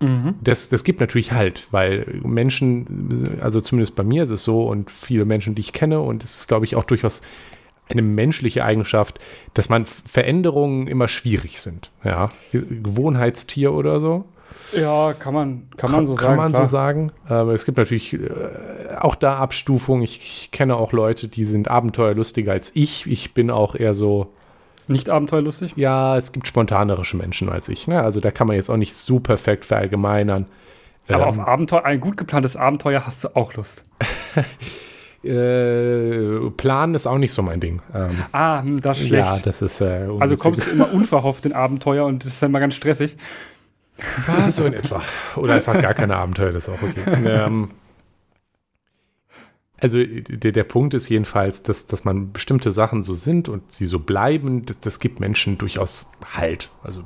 Mhm. Das, das gibt natürlich halt, weil Menschen, also zumindest bei mir ist es so und viele Menschen, die ich kenne, und es ist, glaube ich, auch durchaus eine menschliche Eigenschaft, dass man Veränderungen immer schwierig sind. Ja, Gewohnheitstier oder so. Ja, kann man, kann man so kann sagen. Kann man klar. so sagen. Aber es gibt natürlich äh, auch da Abstufungen. Ich, ich, kenne auch Leute, die sind abenteuerlustiger als ich. Ich bin auch eher so. Nicht abenteuerlustig? Ja, es gibt spontanerische Menschen als ich. Ne? Also da kann man jetzt auch nicht so perfekt verallgemeinern. Aber ähm, auf Abenteuer, ein gut geplantes Abenteuer hast du auch Lust. *laughs* äh, Planen ist auch nicht so mein Ding. Ähm, ah, hm, das ist schlecht. Ja, das ist. Äh, also kommst du immer unverhofft in Abenteuer und das ist dann mal ganz stressig. War so in etwa. Oder einfach gar keine Abenteuer, das ist auch okay. ähm, also der, der Punkt ist jedenfalls, dass, dass man bestimmte Sachen so sind und sie so bleiben, das, das gibt Menschen durchaus Halt. Also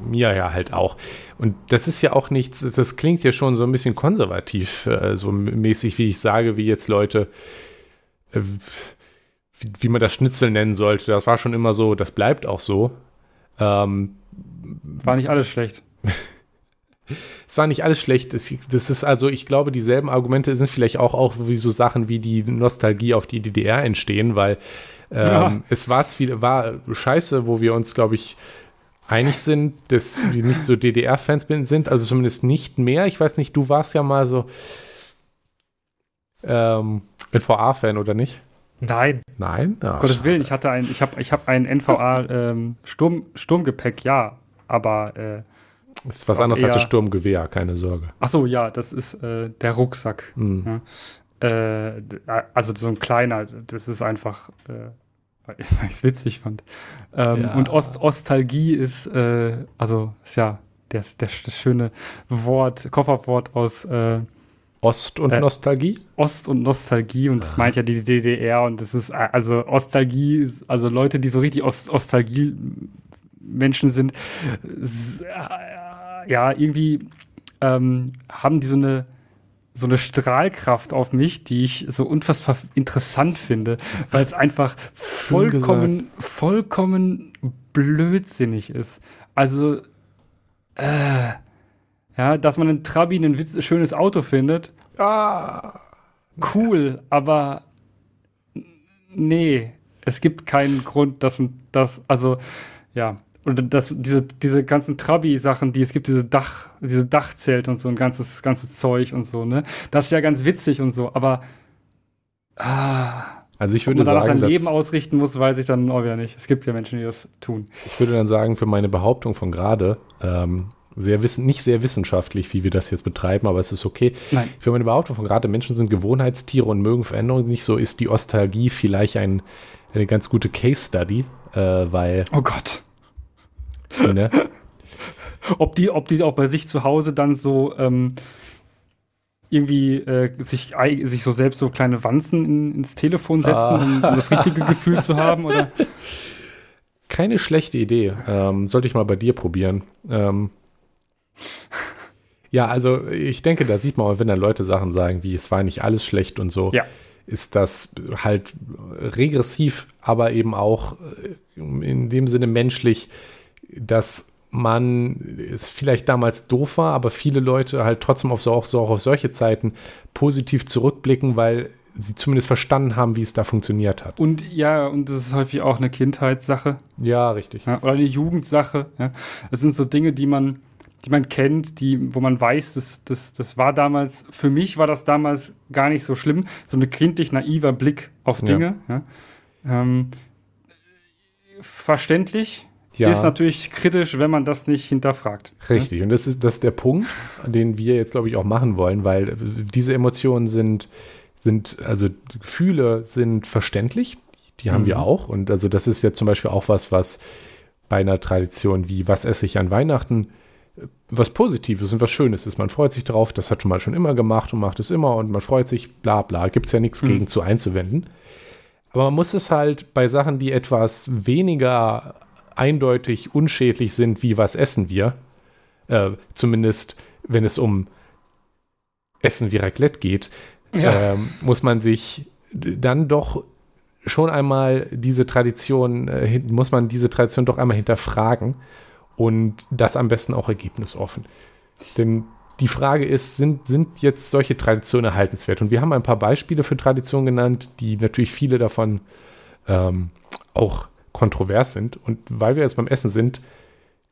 mir ja halt auch. Und das ist ja auch nichts, das klingt ja schon so ein bisschen konservativ, äh, so mäßig, wie ich sage, wie jetzt Leute, äh, wie, wie, man das Schnitzel nennen sollte. Das war schon immer so, das bleibt auch so. Ähm, war nicht alles schlecht. *laughs* es war nicht alles schlecht. Das, das, ist also, ich glaube, dieselben Argumente sind vielleicht auch, auch wie so Sachen wie die Nostalgie auf die DDR entstehen, weil ähm, ja. es war, war scheiße, wo wir uns, glaube ich, einig sind, dass wir nicht so DDR-Fans sind, also zumindest nicht mehr. Ich weiß nicht, du warst ja mal so ähm, NVA-Fan, oder nicht? Nein. Nein? Ach, Gottes Willen, ich hatte ein, ich habe ich hab ein NVA ähm, Sturm, Sturmgepäck, ja, aber äh, das ist was anderes als das Sturmgewehr, keine Sorge. Ach so, ja, das ist äh, der Rucksack. Mhm. Ja. Äh, also so ein kleiner, das ist einfach, äh, weil ich *laughs* es witzig fand. Ähm, ja. Und Ost Ostalgie ist, äh, also ist ja das, das, das, schöne Wort, Kofferwort aus äh, Ost und äh, Nostalgie? Ost und Nostalgie und das meint ja die DDR und das ist also Ostalgie, also Leute, die so richtig Ost Ostalgie Menschen sind, ja, irgendwie ähm, haben die so eine so eine Strahlkraft auf mich, die ich so unfassbar interessant finde, weil es einfach *laughs* vollkommen, vollkommen blödsinnig ist. Also, äh, ja, dass man in Trabi ein Witz, schönes Auto findet. Ah, cool, aber nee, es gibt keinen Grund, dass das, also, ja, und das, diese, diese ganzen Trabi-Sachen, die es gibt, diese Dach, diese Dachzelt und so ein ganzes, ganzes Zeug und so, ne? Das ist ja ganz witzig und so, aber ah, also ich würde ob man sagen, sein Leben ausrichten muss, weiß ich dann auch wieder nicht. Es gibt ja Menschen, die das tun. Ich würde dann sagen, für meine Behauptung von gerade, ähm, sehr wissen, nicht sehr wissenschaftlich, wie wir das jetzt betreiben, aber es ist okay. Nein. Für meine Behauptung von gerade, Menschen sind Gewohnheitstiere und mögen Veränderungen nicht so, ist die Ostalgie vielleicht ein, eine ganz gute Case Study, äh, weil. Oh Gott. *laughs* Ne? ob, die, ob die auch bei sich zu Hause dann so ähm, irgendwie äh, sich, sich so selbst so kleine Wanzen in, ins Telefon setzen, ah. um, um, das richtige *laughs* Gefühl zu haben, oder? Keine schlechte Idee. Ähm, sollte ich mal bei dir probieren. Ähm, ja, also ich denke, da sieht man, wenn dann Leute Sachen sagen wie, es war nicht alles schlecht und so, ja. ist das halt regressiv, aber eben auch äh, in dem Sinne menschlich, dass man es vielleicht damals doof war, aber viele Leute halt trotzdem auf so, auch, so auch auf solche Zeiten positiv zurückblicken, weil sie zumindest verstanden haben, wie es da funktioniert hat. Und ja, und das ist häufig auch eine Kindheitssache. Ja, richtig. Ja, oder eine Jugendsache. Ja. Das sind so Dinge, die man, die man kennt, die, wo man weiß, das, das, das war damals, für mich war das damals gar nicht so schlimm. So ein kindlich naiver Blick auf Dinge. Ja. Ähm, verständlich, ja. ist natürlich kritisch, wenn man das nicht hinterfragt. Ne? Richtig, und das ist, das ist der Punkt, den wir jetzt, glaube ich, auch machen wollen, weil diese Emotionen sind, sind, also Gefühle sind verständlich, die haben mhm. wir auch. Und also das ist jetzt zum Beispiel auch was, was bei einer Tradition wie was esse ich an Weihnachten was Positives und was Schönes ist. Man freut sich drauf, das hat schon mal schon immer gemacht und macht es immer und man freut sich, bla bla. Gibt es ja nichts mhm. gegen zu einzuwenden. Aber man muss es halt bei Sachen, die etwas weniger eindeutig unschädlich sind, wie was essen wir. Äh, zumindest wenn es um Essen wie Raclette geht, ja. äh, muss man sich dann doch schon einmal diese Tradition, äh, muss man diese Tradition doch einmal hinterfragen und das am besten auch ergebnisoffen. Denn die Frage ist, sind, sind jetzt solche Traditionen erhaltenswert? Und wir haben ein paar Beispiele für Traditionen genannt, die natürlich viele davon ähm, auch kontrovers sind. Und weil wir jetzt beim Essen sind,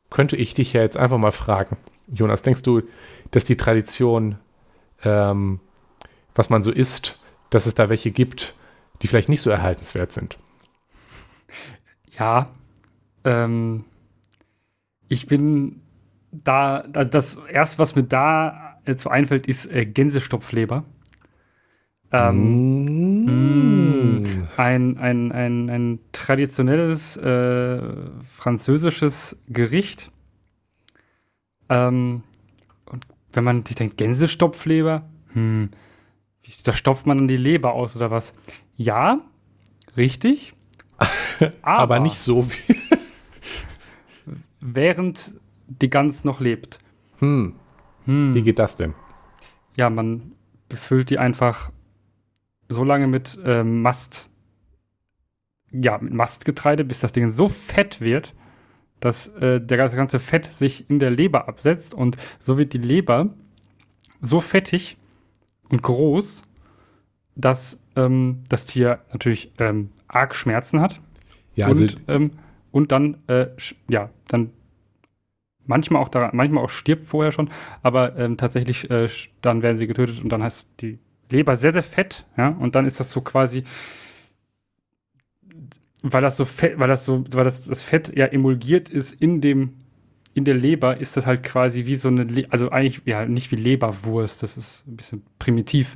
könnte ich dich ja jetzt einfach mal fragen, Jonas, denkst du, dass die Tradition, ähm, was man so isst, dass es da welche gibt, die vielleicht nicht so erhaltenswert sind? Ja, ähm, ich bin da, da, das erste, was mir da so einfällt, ist äh, Gänsestopfleber. Ähm, mm. ein, ein, ein, ein traditionelles äh, französisches Gericht. Ähm, und wenn man sich denkt, Gänsestopfleber, hm, da stopft man dann die Leber aus oder was? Ja, richtig. *laughs* aber, aber nicht so wie. *laughs* während die Gans noch lebt. Hm. hm. Wie geht das denn? Ja, man befüllt die einfach so lange mit äh, Mast, ja, mit Mastgetreide, bis das Ding so fett wird, dass äh, der ganze Fett sich in der Leber absetzt und so wird die Leber so fettig und groß, dass ähm, das Tier natürlich ähm, arg Schmerzen hat. Ja, also und, ähm, und dann, äh, ja, dann manchmal auch daran, manchmal auch stirbt vorher schon, aber ähm, tatsächlich äh, dann werden sie getötet und dann heißt die Leber sehr, sehr fett, ja, und dann ist das so quasi, weil das so fett, weil das so, weil das, das Fett ja emulgiert ist in dem, in der Leber, ist das halt quasi wie so eine, Le also eigentlich, ja, nicht wie Leberwurst, das ist ein bisschen primitiv,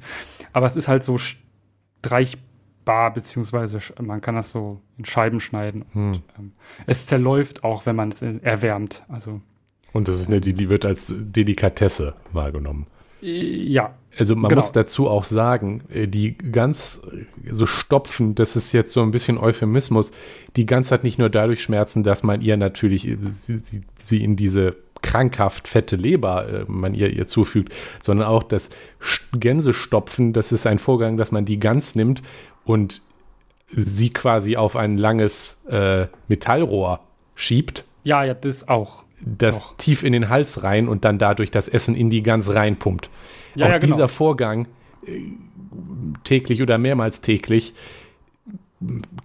aber es ist halt so streichbar, beziehungsweise man kann das so in Scheiben schneiden hm. und ähm, es zerläuft auch, wenn man es erwärmt, also. Und das ist eine, die, die wird als Delikatesse wahrgenommen. Ja. Also man genau. muss dazu auch sagen, äh, die ganz äh, so stopfen, das ist jetzt so ein bisschen Euphemismus, die Gans hat nicht nur dadurch Schmerzen, dass man ihr natürlich, äh, sie, sie, sie in diese krankhaft fette Leber man ihr, ihr zufügt, sondern auch das Gänsestopfen, das ist ein Vorgang, dass man die Gans nimmt und sie quasi auf ein langes äh, Metallrohr schiebt. Ja, ja, das auch das Och. tief in den Hals rein und dann dadurch das Essen in die Gans reinpumpt. Ja, Auch ja, genau. dieser Vorgang, äh, täglich oder mehrmals täglich,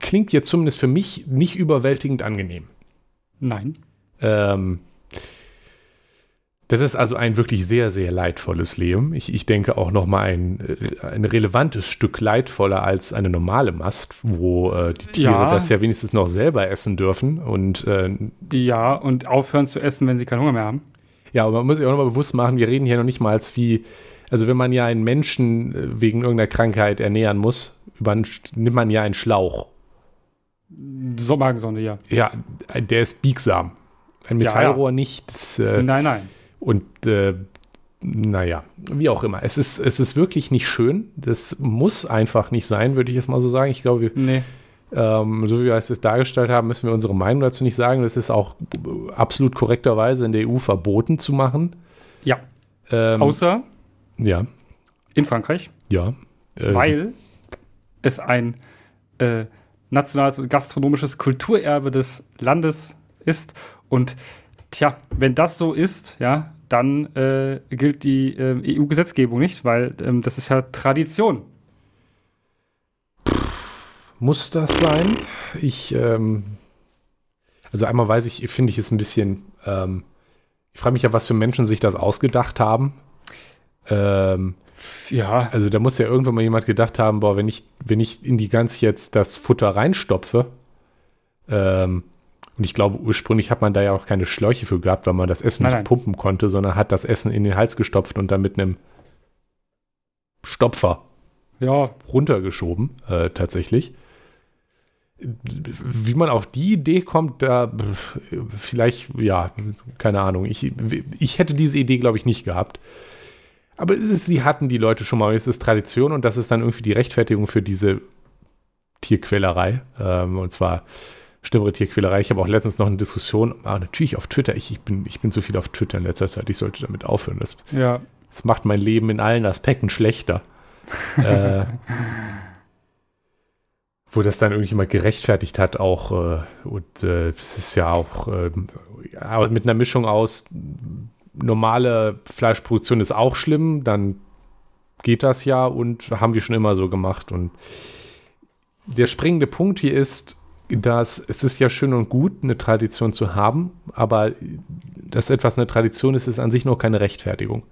klingt jetzt zumindest für mich nicht überwältigend angenehm. Nein. Ähm, das ist also ein wirklich sehr, sehr leidvolles Leben. Ich, ich denke auch noch mal ein, äh, ein relevantes Stück leidvoller als eine normale Mast, wo äh, die Tiere ja. das ja wenigstens noch selber essen dürfen. Und, äh, ja, und aufhören zu essen, wenn sie keinen Hunger mehr haben. Ja, aber man muss sich auch noch mal bewusst machen, wir reden hier noch nicht mal als wie, also wenn man ja einen Menschen äh, wegen irgendeiner Krankheit ernähren muss, über, nimmt man ja einen Schlauch. So Magensonde, ja. Ja, der ist biegsam. Ein Metallrohr ja, ja. nicht. Das, äh, nein, nein. Und äh, naja, wie auch immer. Es ist, es ist wirklich nicht schön. Das muss einfach nicht sein, würde ich jetzt mal so sagen. Ich glaube, wir, nee. ähm, so wie wir es jetzt dargestellt haben, müssen wir unsere Meinung dazu nicht sagen. Das ist auch absolut korrekterweise in der EU verboten zu machen. Ja. Ähm, Außer ja. in Frankreich. Ja. Äh, weil es ein äh, nationales und gastronomisches Kulturerbe des Landes ist und Tja, wenn das so ist, ja, dann äh, gilt die äh, EU-Gesetzgebung nicht, weil ähm, das ist ja Tradition. Muss das sein? Ich, ähm, also einmal weiß ich, finde ich es ein bisschen, ähm, ich frage mich ja, was für Menschen sich das ausgedacht haben. Ähm, ja. Also da muss ja irgendwann mal jemand gedacht haben, boah, wenn ich, wenn ich in die Gans jetzt das Futter reinstopfe, ähm, und ich glaube, ursprünglich hat man da ja auch keine Schläuche für gehabt, weil man das Essen nein, nicht nein. pumpen konnte, sondern hat das Essen in den Hals gestopft und dann mit einem Stopfer ja. runtergeschoben, äh, tatsächlich. Wie man auf die Idee kommt, da vielleicht, ja, keine Ahnung. Ich, ich hätte diese Idee, glaube ich, nicht gehabt. Aber ist, sie hatten die Leute schon mal. Es ist Tradition und das ist dann irgendwie die Rechtfertigung für diese Tierquälerei. Ähm, und zwar schlimmere Tierquälerei. Ich habe auch letztens noch eine Diskussion, ah, natürlich auf Twitter. Ich, ich, bin, ich bin zu viel auf Twitter in letzter Zeit. Ich sollte damit aufhören. Das, ja. das macht mein Leben in allen Aspekten schlechter. *laughs* äh, wo das dann irgendjemand gerechtfertigt hat, auch, äh, und äh, es ist ja auch äh, mit einer Mischung aus normale Fleischproduktion ist auch schlimm, dann geht das ja und haben wir schon immer so gemacht. Und der springende Punkt hier ist, dass es ist ja schön und gut, eine Tradition zu haben, aber dass etwas eine Tradition ist, ist an sich noch keine Rechtfertigung.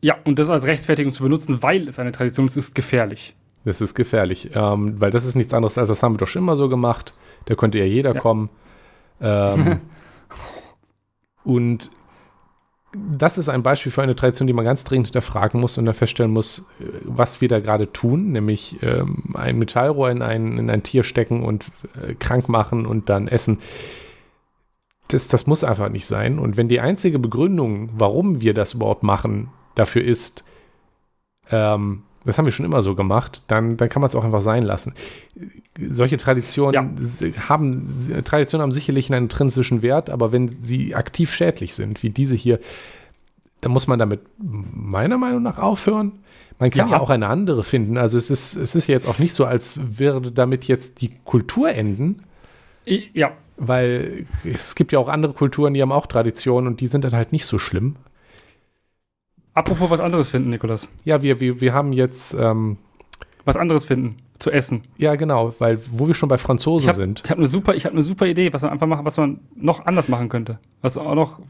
Ja, und das als Rechtfertigung zu benutzen, weil es eine Tradition ist, ist gefährlich. Das ist gefährlich, ähm, weil das ist nichts anderes als das haben wir doch schon immer so gemacht. Da könnte ja jeder ja. kommen. Ähm, *laughs* und das ist ein Beispiel für eine Tradition, die man ganz dringend hinterfragen muss und dann feststellen muss, äh, was wir da gerade tun, nämlich ähm, ein Metallrohr in ein, in ein Tier stecken und äh, krank machen und dann essen. Das, das muss einfach nicht sein. Und wenn die einzige Begründung, warum wir das überhaupt machen, dafür ist, ähm, das haben wir schon immer so gemacht, dann, dann kann man es auch einfach sein lassen. Solche Traditionen ja. haben, Traditionen haben sicherlich einen intrinsischen Wert, aber wenn sie aktiv schädlich sind, wie diese hier, dann muss man damit meiner Meinung nach aufhören. Man kann ja. ja auch eine andere finden. Also es ist, es ist ja jetzt auch nicht so, als würde damit jetzt die Kultur enden. Ja. Weil es gibt ja auch andere Kulturen, die haben auch Traditionen und die sind dann halt nicht so schlimm. Apropos was anderes finden, Nikolas. Ja, wir, wir, wir haben jetzt. Ähm, was anderes finden, zu essen. Ja, genau, weil wo wir schon bei Franzosen ich hab, sind. Ich habe eine super, eine super Idee, was man einfach machen, was man noch anders machen könnte. Was auch noch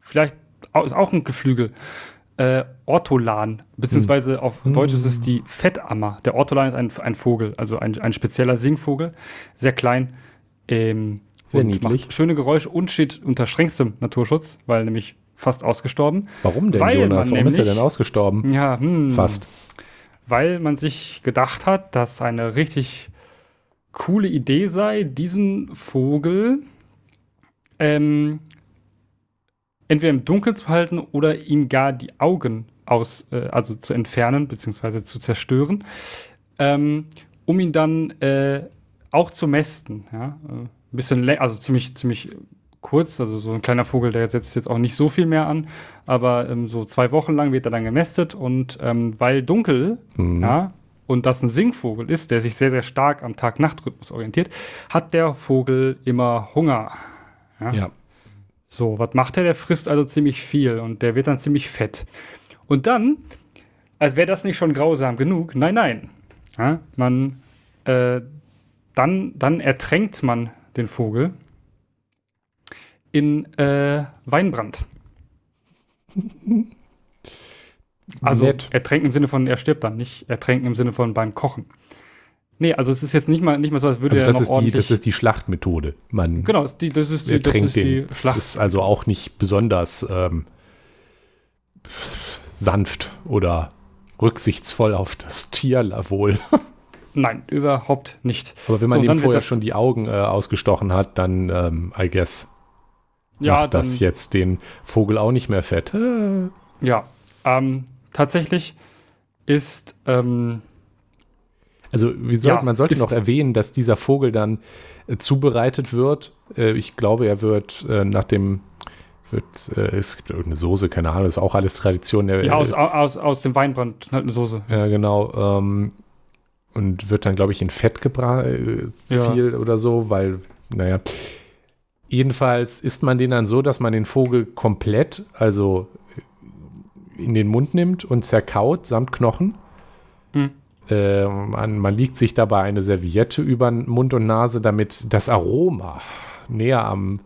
vielleicht ist auch ein Geflügel. Äh, Ortolan, beziehungsweise hm. auf Deutsch ist es die Fettammer. Der Ortolan ist ein, ein Vogel, also ein, ein spezieller Singvogel, sehr klein. Ähm, sehr niedlich. Macht schöne Geräusche und steht unter strengstem Naturschutz, weil nämlich fast ausgestorben. Warum denn, weil Jonas? Warum ist er denn ausgestorben? Ja, hm, fast. Weil man sich gedacht hat, dass eine richtig coole Idee sei, diesen Vogel ähm, entweder im Dunkeln zu halten oder ihm gar die Augen aus, äh, also zu entfernen bzw. zu zerstören, ähm, um ihn dann äh, auch zu mästen. Ja? Äh, ein bisschen, also ziemlich, ziemlich kurz, also so ein kleiner Vogel, der setzt jetzt auch nicht so viel mehr an, aber ähm, so zwei Wochen lang wird er dann gemästet und ähm, weil dunkel, mhm. ja, und das ein Singvogel ist, der sich sehr, sehr stark am Tag-Nacht-Rhythmus orientiert, hat der Vogel immer Hunger. Ja. ja. So, was macht er? Der frisst also ziemlich viel und der wird dann ziemlich fett. Und dann, als wäre das nicht schon grausam genug, nein, nein. Ja, man, äh, dann, dann ertränkt man den Vogel in äh, Weinbrand. Also Nett. ertränken im Sinne von, er stirbt dann, nicht ertränken im Sinne von beim Kochen. Nee, also es ist jetzt nicht mal, nicht mal so, als würde also er noch ist ordentlich... Die, das ist die Schlachtmethode. Man genau, das ist die, das ist die, das ist die. Schlacht. Das ist also auch nicht besonders ähm, sanft oder rücksichtsvoll auf das Tier wohl. *laughs* Nein, überhaupt nicht. Aber wenn man so, ihm vorher schon die Augen äh, ausgestochen hat, dann, ähm, I guess, ja, macht das jetzt den Vogel auch nicht mehr fett. Äh. Ja, ähm, tatsächlich ist ähm, also soll, ja, man sollte noch erwähnen, dass dieser Vogel dann äh, zubereitet wird. Äh, ich glaube, er wird äh, nach dem wird, äh, es gibt irgendeine Soße, keine Ahnung, das ist auch alles Tradition. Der, ja, aus, aus, aus dem Weinbrand halt eine Soße. Ja, genau. Ähm, und wird dann, glaube ich, in Fett gebraten, äh, ja. viel oder so, weil, naja. Jedenfalls isst man den dann so, dass man den Vogel komplett, also in den Mund nimmt und zerkaut samt Knochen. Mhm. Äh, man, man liegt sich dabei eine Serviette über Mund und Nase, damit das Aroma näher am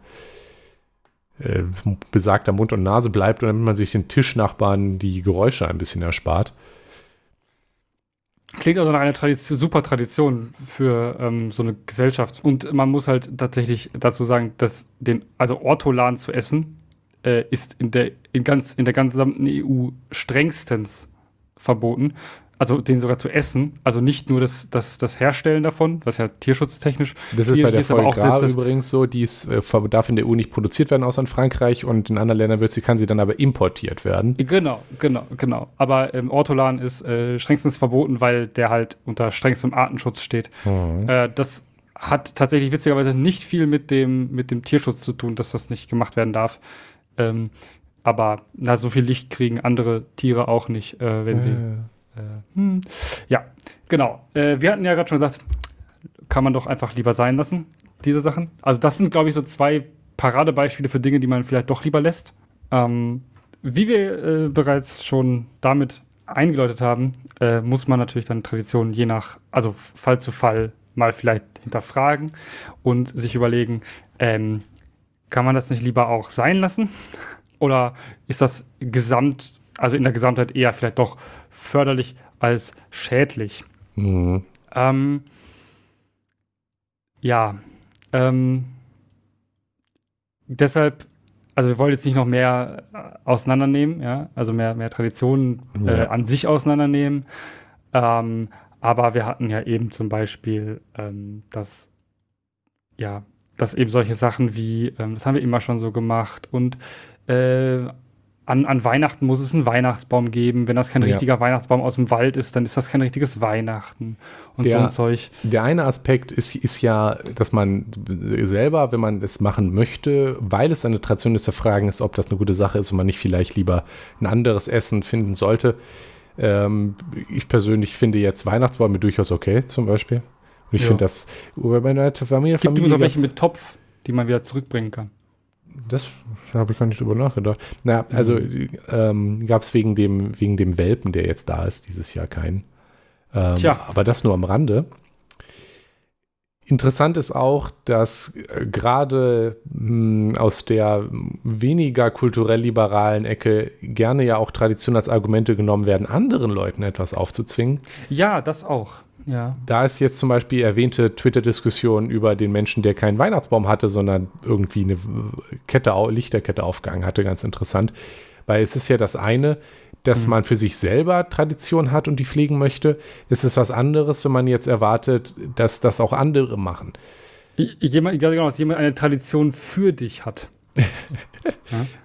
äh, besagter Mund und Nase bleibt und damit man sich den Tischnachbarn die Geräusche ein bisschen erspart. Klingt also nach einer Tradition, super Tradition für ähm, so eine Gesellschaft. Und man muss halt tatsächlich dazu sagen, dass den, also Ortolan zu essen, äh, ist in der, in, ganz, in der gesamten EU strengstens verboten also den sogar zu essen, also nicht nur das, das, das Herstellen davon, was ja tierschutztechnisch Das ist bei der Foie Gras übrigens so, die ist, äh, darf in der EU nicht produziert werden, außer in Frankreich und in anderen Ländern wird sie, kann sie dann aber importiert werden. Genau, genau, genau. Aber ähm, Ortolan ist äh, strengstens verboten, weil der halt unter strengstem Artenschutz steht. Mhm. Äh, das hat tatsächlich witzigerweise nicht viel mit dem, mit dem Tierschutz zu tun, dass das nicht gemacht werden darf. Ähm, aber na, so viel Licht kriegen andere Tiere auch nicht, äh, wenn sie äh, hm. Ja, genau. Äh, wir hatten ja gerade schon gesagt, kann man doch einfach lieber sein lassen, diese Sachen. Also das sind, glaube ich, so zwei Paradebeispiele für Dinge, die man vielleicht doch lieber lässt. Ähm, wie wir äh, bereits schon damit eingeläutet haben, äh, muss man natürlich dann Traditionen je nach, also Fall zu Fall mal vielleicht hinterfragen und sich überlegen, ähm, kann man das nicht lieber auch sein lassen? *laughs* Oder ist das gesamt, also in der Gesamtheit eher vielleicht doch förderlich als schädlich. Mhm. Ähm, ja, ähm, deshalb, also wir wollen jetzt nicht noch mehr äh, auseinandernehmen, ja, also mehr, mehr Traditionen äh, Ja. an sich auseinandernehmen. Ähm, aber wir hatten ja eben zum Beispiel, ähm, dass, ja, dass eben solche Sachen wie, ähm, das haben wir immer schon so gemacht und äh, an, an Weihnachten muss es einen Weihnachtsbaum geben. Wenn das kein Ja. richtiger Weihnachtsbaum aus dem Wald ist, dann ist das kein richtiges Weihnachten und so Der- ein Zeug. Der eine Aspekt ist, ist ja, dass man selber, wenn man es machen möchte, weil es eine Tradition ist, zu fragen ist, ob das eine gute Sache ist und man nicht vielleicht lieber ein anderes Essen finden sollte. Ähm, ich persönlich finde jetzt Weihnachtsbäume durchaus okay, zum Beispiel. Und ich Ja. finde das, bei meiner Familie, Es gibt übrigens Familie auch welche mit Topf, die man wieder zurückbringen kann. Das habe ich gar nicht drüber nachgedacht. Na, also ähm, gab es wegen dem, wegen dem Welpen, der jetzt da ist, dieses Jahr keinen. Ähm, Tja. Aber das nur am Rande. Interessant ist auch, dass äh, gerade mh, aus der weniger kulturell liberalen Ecke gerne ja auch Tradition als Argumente genommen werden, anderen Leuten etwas aufzuzwingen. Ja, das auch. Ja. Da ist jetzt zum Beispiel erwähnte Twitter-Diskussion über den Menschen, der keinen Weihnachtsbaum hatte, sondern irgendwie eine Kette, Lichterkette aufgehangen hatte, ganz interessant. Weil es ist ja das eine, dass Mhm. man für sich selber Tradition hat und die pflegen möchte. Es ist was anderes, wenn man jetzt erwartet, dass das auch andere machen. Jemand, genau, dass jemand eine Tradition für dich hat.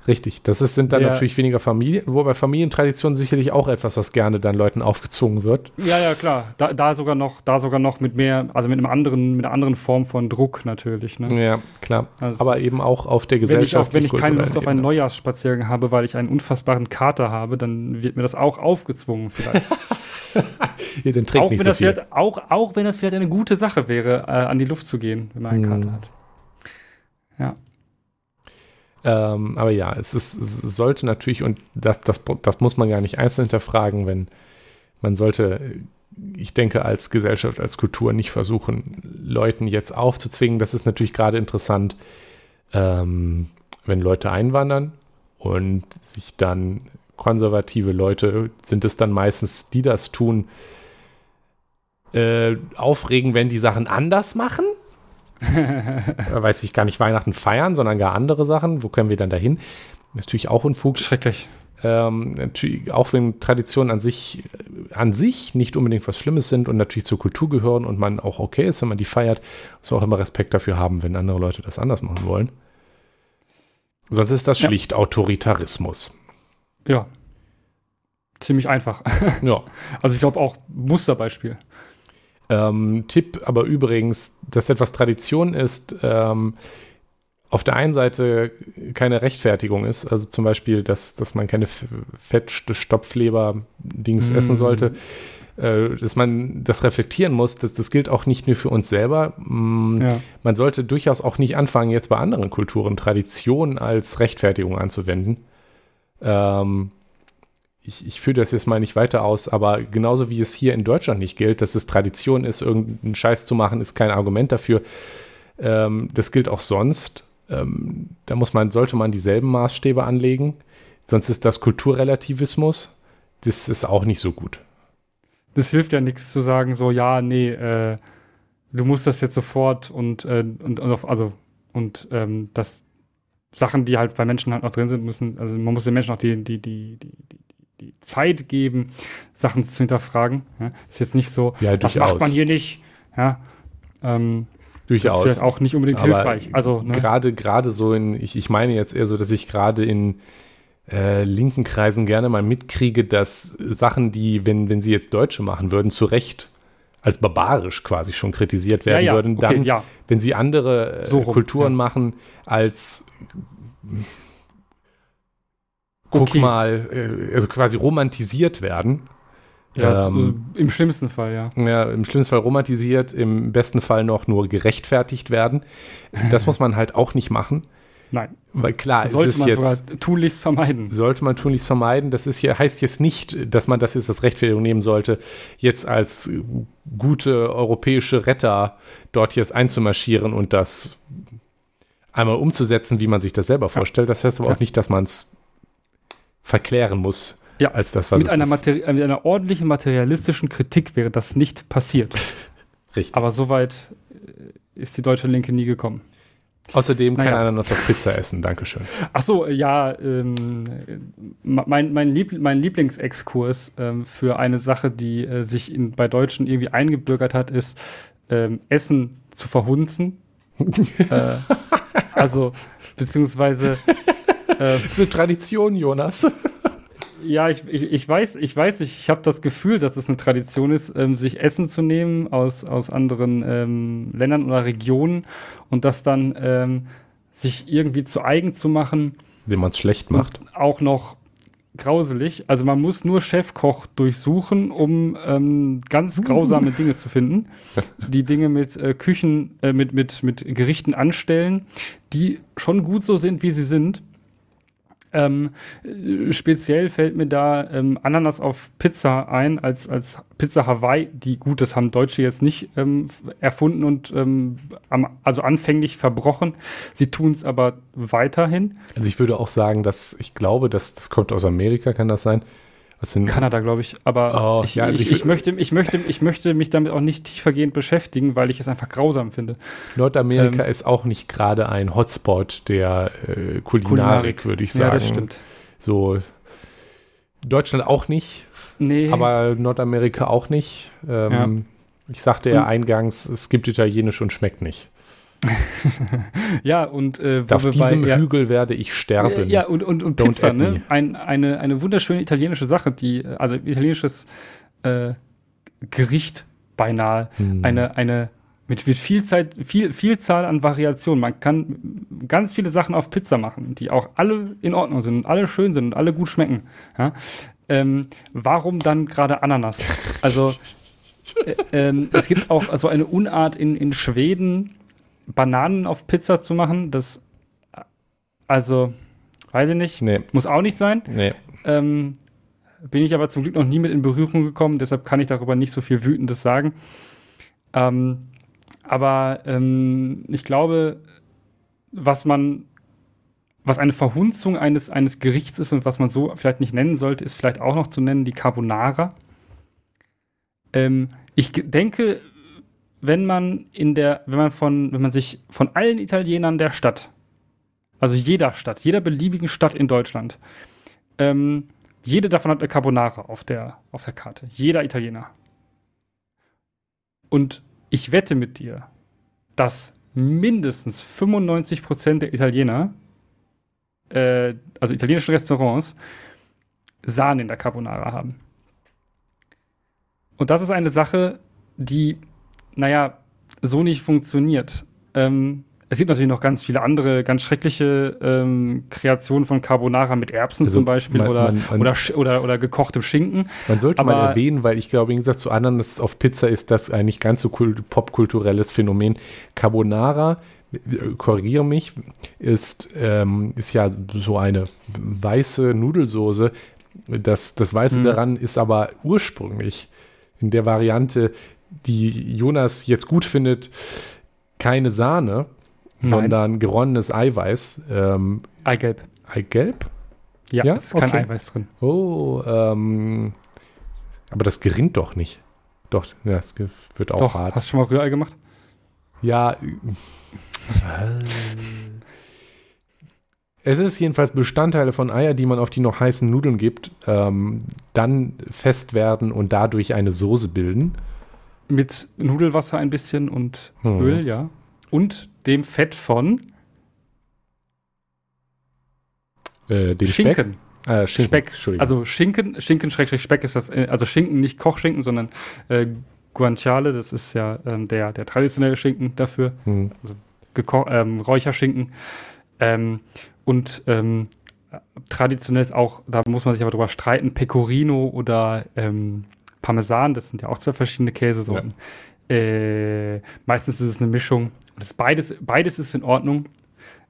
Richtig. Das ist, sind dann Der- natürlich weniger Familien, wobei Familientradition sicherlich auch etwas, was gerne dann Leuten aufgezwungen wird. Ja, ja, klar. Da, da sogar noch, da sogar noch mit mehr, also mit einem anderen, mit einer anderen Form von Druck natürlich. Ne? Ja, klar. Also- Aber eben auch auf der Wenn ich, Gesellschaft. auch, wenn ich keine Lust auf einen Neujahrsspaziergang habe, weil ich einen unfassbaren Kater habe, dann wird mir das auch aufgezwungen vielleicht. *laughs* *laughs* Ihr den auch, wenn so das viel. vielleicht, auch, auch wenn das vielleicht eine gute Sache wäre, äh, an die Luft zu gehen, wenn man einen Hm. Kater hat. Ja. Ähm, aber ja, es, ist, es sollte natürlich, und das, das, das muss man gar nicht einzeln hinterfragen, wenn man sollte, ich denke, als Gesellschaft, als Kultur nicht versuchen, Leuten jetzt aufzuzwingen. Das ist natürlich gerade interessant, ähm, wenn Leute einwandern und sich dann konservative Leute, sind es dann meistens, die das tun, äh, aufregen, wenn die Sachen anders machen. Äh, weiß ich gar nicht Weihnachten feiern, sondern gar andere Sachen. Wo können wir dann dahin? Natürlich auch Unfug. Schrecklich. Ähm, natürlich, auch wenn Traditionen an sich, äh, an sich nicht unbedingt was Schlimmes sind und natürlich zur Kultur gehören und man auch okay ist, wenn man die feiert, muss man auch immer Respekt dafür haben, wenn andere Leute das anders machen wollen. Sonst ist das Ja. schlicht Autoritarismus. Ja. Ziemlich einfach. Ja. *laughs* Also ich glaube auch Musterbeispiel. Ähm, Tipp aber übrigens, dass etwas Tradition ist, ähm, auf der einen Seite keine Rechtfertigung ist, also zum Beispiel, dass, dass man keine F- Fett, Stopfleber-Dings Mm. essen sollte, äh, dass man das reflektieren muss, das, das gilt auch nicht nur für uns selber. Mm, Ja. Man sollte durchaus auch nicht anfangen, jetzt bei anderen Kulturen Tradition als Rechtfertigung anzuwenden. Ähm, ich, ich führe das jetzt mal nicht weiter aus, aber genauso wie es hier in Deutschland nicht gilt, dass es Tradition ist, irgendeinen Scheiß zu machen, ist kein Argument dafür. Ähm, das gilt auch sonst. Ähm, da muss man, sollte man dieselben Maßstäbe anlegen. Sonst ist das Kulturrelativismus. Das ist auch nicht so gut. Das hilft ja nichts zu sagen, so, ja, nee, äh, du musst das jetzt sofort und, äh, und, und auf, also, und ähm, das Sachen, die halt bei Menschen halt noch drin sind, müssen, also man muss den Menschen auch die, die, die, die, die, die Zeit geben, Sachen zu hinterfragen. Ja? Ist jetzt nicht so, Ja, das durchaus. macht man hier nicht. Ja? Ähm, das ist Durchaus. auch nicht unbedingt Aber hilfreich. Also, ne? Gerade, gerade so in, ich, ich meine jetzt eher so, dass ich gerade in äh, linken Kreisen gerne mal mitkriege, dass Sachen, die, wenn, wenn sie jetzt Deutsche machen würden, zu Recht als barbarisch quasi schon kritisiert werden ja, würden, okay, dann, ja. wenn sie andere äh, So Kulturen machen, als guck Okay. mal, äh, also quasi romantisiert werden. Ja, Ähm, Im schlimmsten Fall, ja. ja, im schlimmsten Fall romantisiert, im besten Fall noch nur gerechtfertigt werden. Das muss man halt auch nicht machen. Nein. Weil klar, es Sollte ist man jetzt, sogar tunlichst vermeiden. sollte man tunlichst vermeiden. Das ist hier, heißt jetzt nicht, dass man das jetzt als Rechtfertigung nehmen sollte, jetzt als gute europäische Retter dort jetzt einzumarschieren und das einmal umzusetzen, wie man sich das selber vorstellt. Das heißt aber Ja. auch nicht, dass man es verklären muss Ja. als das, was Mit es einer, ist. Äh, mit einer ordentlichen materialistischen Kritik wäre das nicht passiert. *laughs* Richtig. Aber soweit äh, ist die deutsche Linke nie gekommen. Außerdem Naja. kann Ananas auf Pizza essen, Dankeschön. Ach so, ja, ähm, mein, mein, Lieb mein Lieblingsexkurs ähm, für eine Sache, die äh, sich in, bei Deutschen irgendwie eingebürgert hat, ist ähm, Essen zu verhunzen. *laughs* äh, also, beziehungsweise, äh, *laughs* Das ist eine Tradition, Jonas. *laughs* ja, ich, ich, ich weiß, ich weiß, ich, ich habe das Gefühl, dass es eine Tradition ist, ähm, sich Essen zu nehmen aus, aus anderen ähm, Ländern oder Regionen und das dann ähm, sich irgendwie zu eigen zu machen. Wenn man es schlecht macht. Auch noch grauselig. Also man muss nur Chefkoch durchsuchen, um ähm, ganz grausame Dinge zu finden. *laughs* Die Dinge mit äh, Küchen, äh, mit, mit, mit Gerichten anstellen, die schon gut so sind, wie sie sind. Ähm, äh, speziell fällt mir da ähm, Ananas auf Pizza ein, als, als Pizza Hawaii, die gut, das haben Deutsche jetzt nicht ähm, erfunden und ähm, am, also anfänglich verbrochen. Sie tun es aber weiterhin. Also ich würde auch sagen, dass ich glaube, dass das kommt aus Amerika, kann das sein? Das sind, Kanada, glaube ich. Aber Oh, ich, ja, also ich, ich- ich, möchte, ich, möchte, ich möchte mich damit auch nicht tiefergehend beschäftigen, weil ich es einfach grausam finde. Nordamerika ähm, ist auch nicht gerade ein Hotspot der äh, Kulinarik, würde ich sagen. Ja, das stimmt. So Deutschland auch nicht, Nee, aber Nordamerika auch nicht. Ähm, Ich sagte ja eingangs, es gibt Italienisch und schmeckt nicht. *laughs* ja, und äh, Auf wir bei, diesem ja, Hügel werde ich sterben. Ja, und, und, und Don't Pizza, ne? Ein, eine, eine wunderschöne italienische Sache, die, also italienisches äh, Gericht beinahe. Hm. Eine, eine, mit, mit viel Zeit, viel, Vielzahl an Variationen. Man kann ganz viele Sachen auf Pizza machen, die auch alle in Ordnung sind und alle schön sind und alle gut schmecken. Ja? Ähm, warum dann gerade Ananas? Also, *laughs* äh, ähm, es gibt auch also eine Unart in, in Schweden, Bananen auf Pizza zu machen. Das, also, weiß ich nicht. Nee, Muss auch nicht sein. nee. Ähm, bin ich aber zum Glück noch nie mit in Berührung gekommen, deshalb kann ich darüber nicht so viel Wütendes sagen. Ähm, aber ähm, ich glaube, was man, was eine Verhunzung eines, eines Gerichts ist und was man so vielleicht nicht nennen sollte, ist vielleicht auch noch zu nennen die Carbonara. Ähm, ich denke, wenn man in der, wenn man von, wenn man sich von allen Italienern der Stadt, also jeder Stadt, jeder beliebigen Stadt in Deutschland, ähm, jede davon hat eine Carbonara auf der, auf der Karte. Jeder Italiener. Und ich wette mit dir, dass mindestens 95% der Italiener, äh, also italienische Restaurants, Sahne in der Carbonara haben. Und das ist eine Sache, die, naja, so nicht funktioniert. Ähm, es gibt natürlich noch ganz viele andere, ganz schreckliche ähm, Kreationen von Carbonara mit Erbsen Also zum Beispiel man- oder, man- man- oder, oder, oder gekochtem Schinken. Man sollte mal Aber- erwähnen, weil ich glaube, im Gegensatz zu anderen, das auf Pizza ist das ein nicht ganz so kul- popkulturelles Phänomen. Carbonara, äh, korrigiere mich, ist, ähm, ist ja so eine weiße Nudelsoße. Das, das Weiße Mhm. daran ist aber ursprünglich in der Variante, die Jonas jetzt gut findet, keine Sahne, Nein. sondern geronnenes Eiweiß. Ähm, Eigelb. Eigelb? Ja, Ja? es ist kein Okay. Eiweiß drin. Oh, ähm, aber das gerinnt doch nicht. Doch, ja, es ge- wird auch Doch, hart. hast du schon mal Rührei gemacht? Ja. äh, Es ist jedenfalls Bestandteile von Eier, die man auf die noch heißen Nudeln gibt, ähm, dann fest werden und dadurch eine Soße bilden. Mit Nudelwasser ein bisschen und Hm. Öl, ja. Und dem Fett von Äh, Speck. Schinken. Äh, Schinken. Speck. Also Schinken, Schinken Schrägstrich Speck ist das, äh, also Schinken, nicht Kochschinken, sondern äh, Guanciale, das ist ja ähm, der, der traditionelle Schinken dafür, Hm. Geko ähm, Räucherschinken. Ähm, und ähm, traditionell ist auch, da muss man sich aber drüber streiten, Pecorino oder ähm, Parmesan, das sind ja auch zwei verschiedene Käsesorten. Äh, meistens ist es eine Mischung. Das beides, beides ist in Ordnung.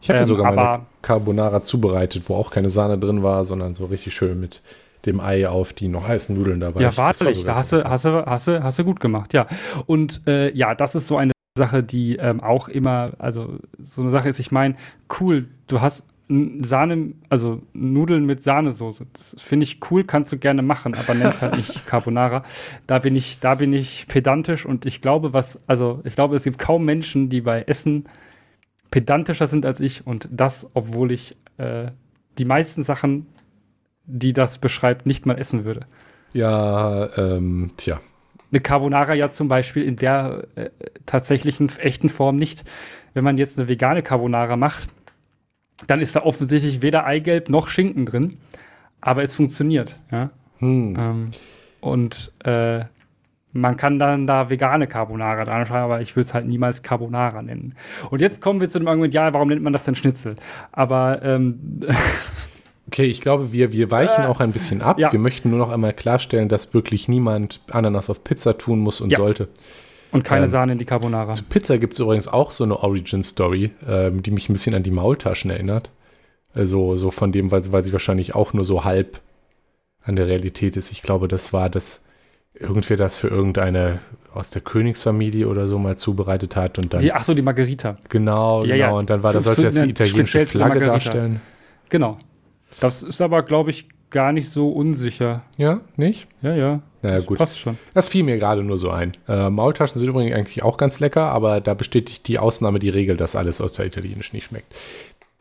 Ich habe ähm, sogar aber Carbonara zubereitet, wo auch keine Sahne drin war, sondern so richtig schön mit dem Ei auf die noch heißen Nudeln dabei. Ja, Das war wahrlich, sogar da hast du, hast, du, hast, du, hast du gut gemacht, ja. Und äh, ja, das ist so eine Sache, die ähm, auch immer, also so eine Sache ist, ich meine, cool, du hast Sahne, also Nudeln mit Sahnesoße. Das finde ich cool, kannst du gerne machen, aber nenn's halt nicht *laughs* Carbonara. Da bin ich, da bin ich pedantisch und ich glaube, was, also ich glaube, es gibt kaum Menschen, die bei Essen pedantischer sind als ich und das, obwohl ich äh, die meisten Sachen, die das beschreibt, nicht mal essen würde. Ja, ähm, tja. Eine Carbonara ja zum Beispiel in der äh, tatsächlichen echten Form nicht. Wenn man jetzt eine vegane Carbonara macht, dann ist da offensichtlich weder Eigelb noch Schinken drin, aber es funktioniert. Ja? Hm. Ähm, und äh, man kann dann da vegane Carbonara dran schreiben, aber ich würde es halt niemals Carbonara nennen. Und jetzt kommen wir zu dem Argument, ja, warum nennt man das denn Schnitzel? Aber ähm, *laughs* Okay, ich glaube, wir, wir weichen Äh, auch ein bisschen ab. ja. Wir möchten nur noch einmal klarstellen, dass wirklich niemand Ananas auf Pizza tun muss und Ja. sollte. Und keine Ähm, Sahne in die Carbonara. Zu Pizza gibt es übrigens auch so eine Origin-Story, ähm, die mich ein bisschen an die Maultaschen erinnert. Also so von dem, weil, sie- weil sie wahrscheinlich auch nur so halb an der Realität ist. Ich glaube, das war das, irgendwer das für irgendeine aus der Königsfamilie oder so mal zubereitet hat und dann Die, ach so, die Margarita. genau, Ja, genau, ja. und dann war das sollte das die italienische Flagge darstellen. Genau. Das ist aber, glaube ich, gar nicht so unsicher. Ja, nicht? Ja, ja. Naja, Das gut. Passt schon. Das fiel mir gerade nur so ein. Äh, Maultaschen sind übrigens eigentlich auch ganz lecker, aber da bestätigt die Ausnahme die Regel, dass alles aus der Italienisch nicht schmeckt.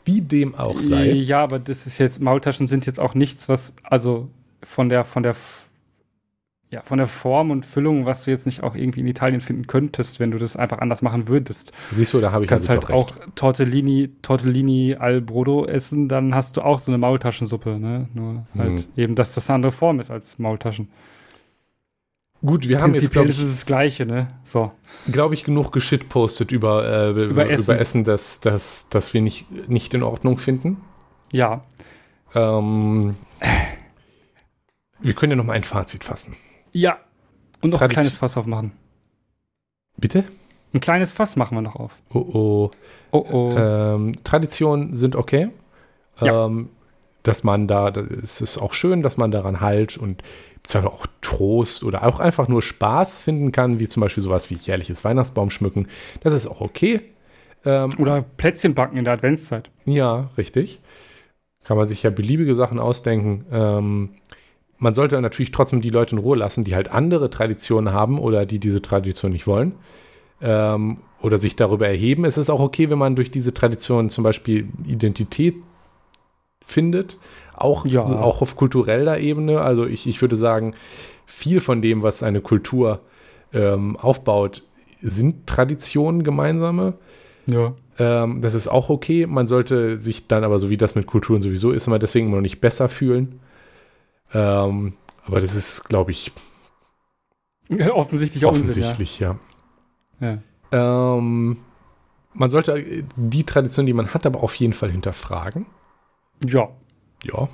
Wie dem auch sei. Ja, aber das ist jetzt, Maultaschen sind jetzt auch nichts, was, also von der, von der, ja, von der Form und Füllung, was du jetzt nicht auch irgendwie in Italien finden könntest, wenn du das einfach anders machen würdest. Siehst du, da habe Du ich kannst halt doch auch Tortellini, Tortellini al Brodo essen, dann hast du auch so eine Maultaschensuppe, ne? Nur halt Mhm. eben, dass das eine andere Form ist als Maultaschen. Gut, wir haben jetzt, Prinzipiell glaube ist es das Gleiche, ne? So. glaub ich, genug geschitpostet über, äh, über, über Essen. Essen, das, das, das wir nicht, nicht in Ordnung finden. Ja. Ähm, wir können ja noch mal ein Fazit fassen. Ja. Und noch ein kleines Fass aufmachen. Bitte? Ein kleines Fass machen wir noch auf. Oh, oh. Oh oh. Ähm, Traditionen sind okay. Ja. Ähm, dass man da, da- es ist auch schön, dass man daran halt und zwar auch Trost oder auch einfach nur Spaß finden kann, wie zum Beispiel sowas wie jährliches Weihnachtsbaum schmücken. Das ist auch okay. Ähm, Oder Plätzchen backen in der Adventszeit. ja, richtig. Kann man sich ja beliebige Sachen ausdenken. Ähm, man sollte natürlich trotzdem die Leute in Ruhe lassen, die halt andere Traditionen haben oder die diese Tradition nicht wollen. Ähm, oder sich darüber erheben. Es ist auch okay, wenn man durch diese Tradition zum Beispiel Identität findet. Auch, Ja. auch auf kultureller Ebene. Also ich, ich würde sagen, viel von dem, was eine Kultur ähm, aufbaut, sind Traditionen gemeinsame. Ja. Ähm, das ist auch okay. Man sollte sich dann aber, so wie das mit Kulturen sowieso ist, immer deswegen immer noch nicht besser fühlen. Ähm, aber das ist, glaube ich, *laughs* Offensichtlich offensichtlich, ja. Unsinn, ja. ja. Ähm, man sollte äh, die Tradition, die man hat, aber auf jeden Fall hinterfragen. Ja. Ja.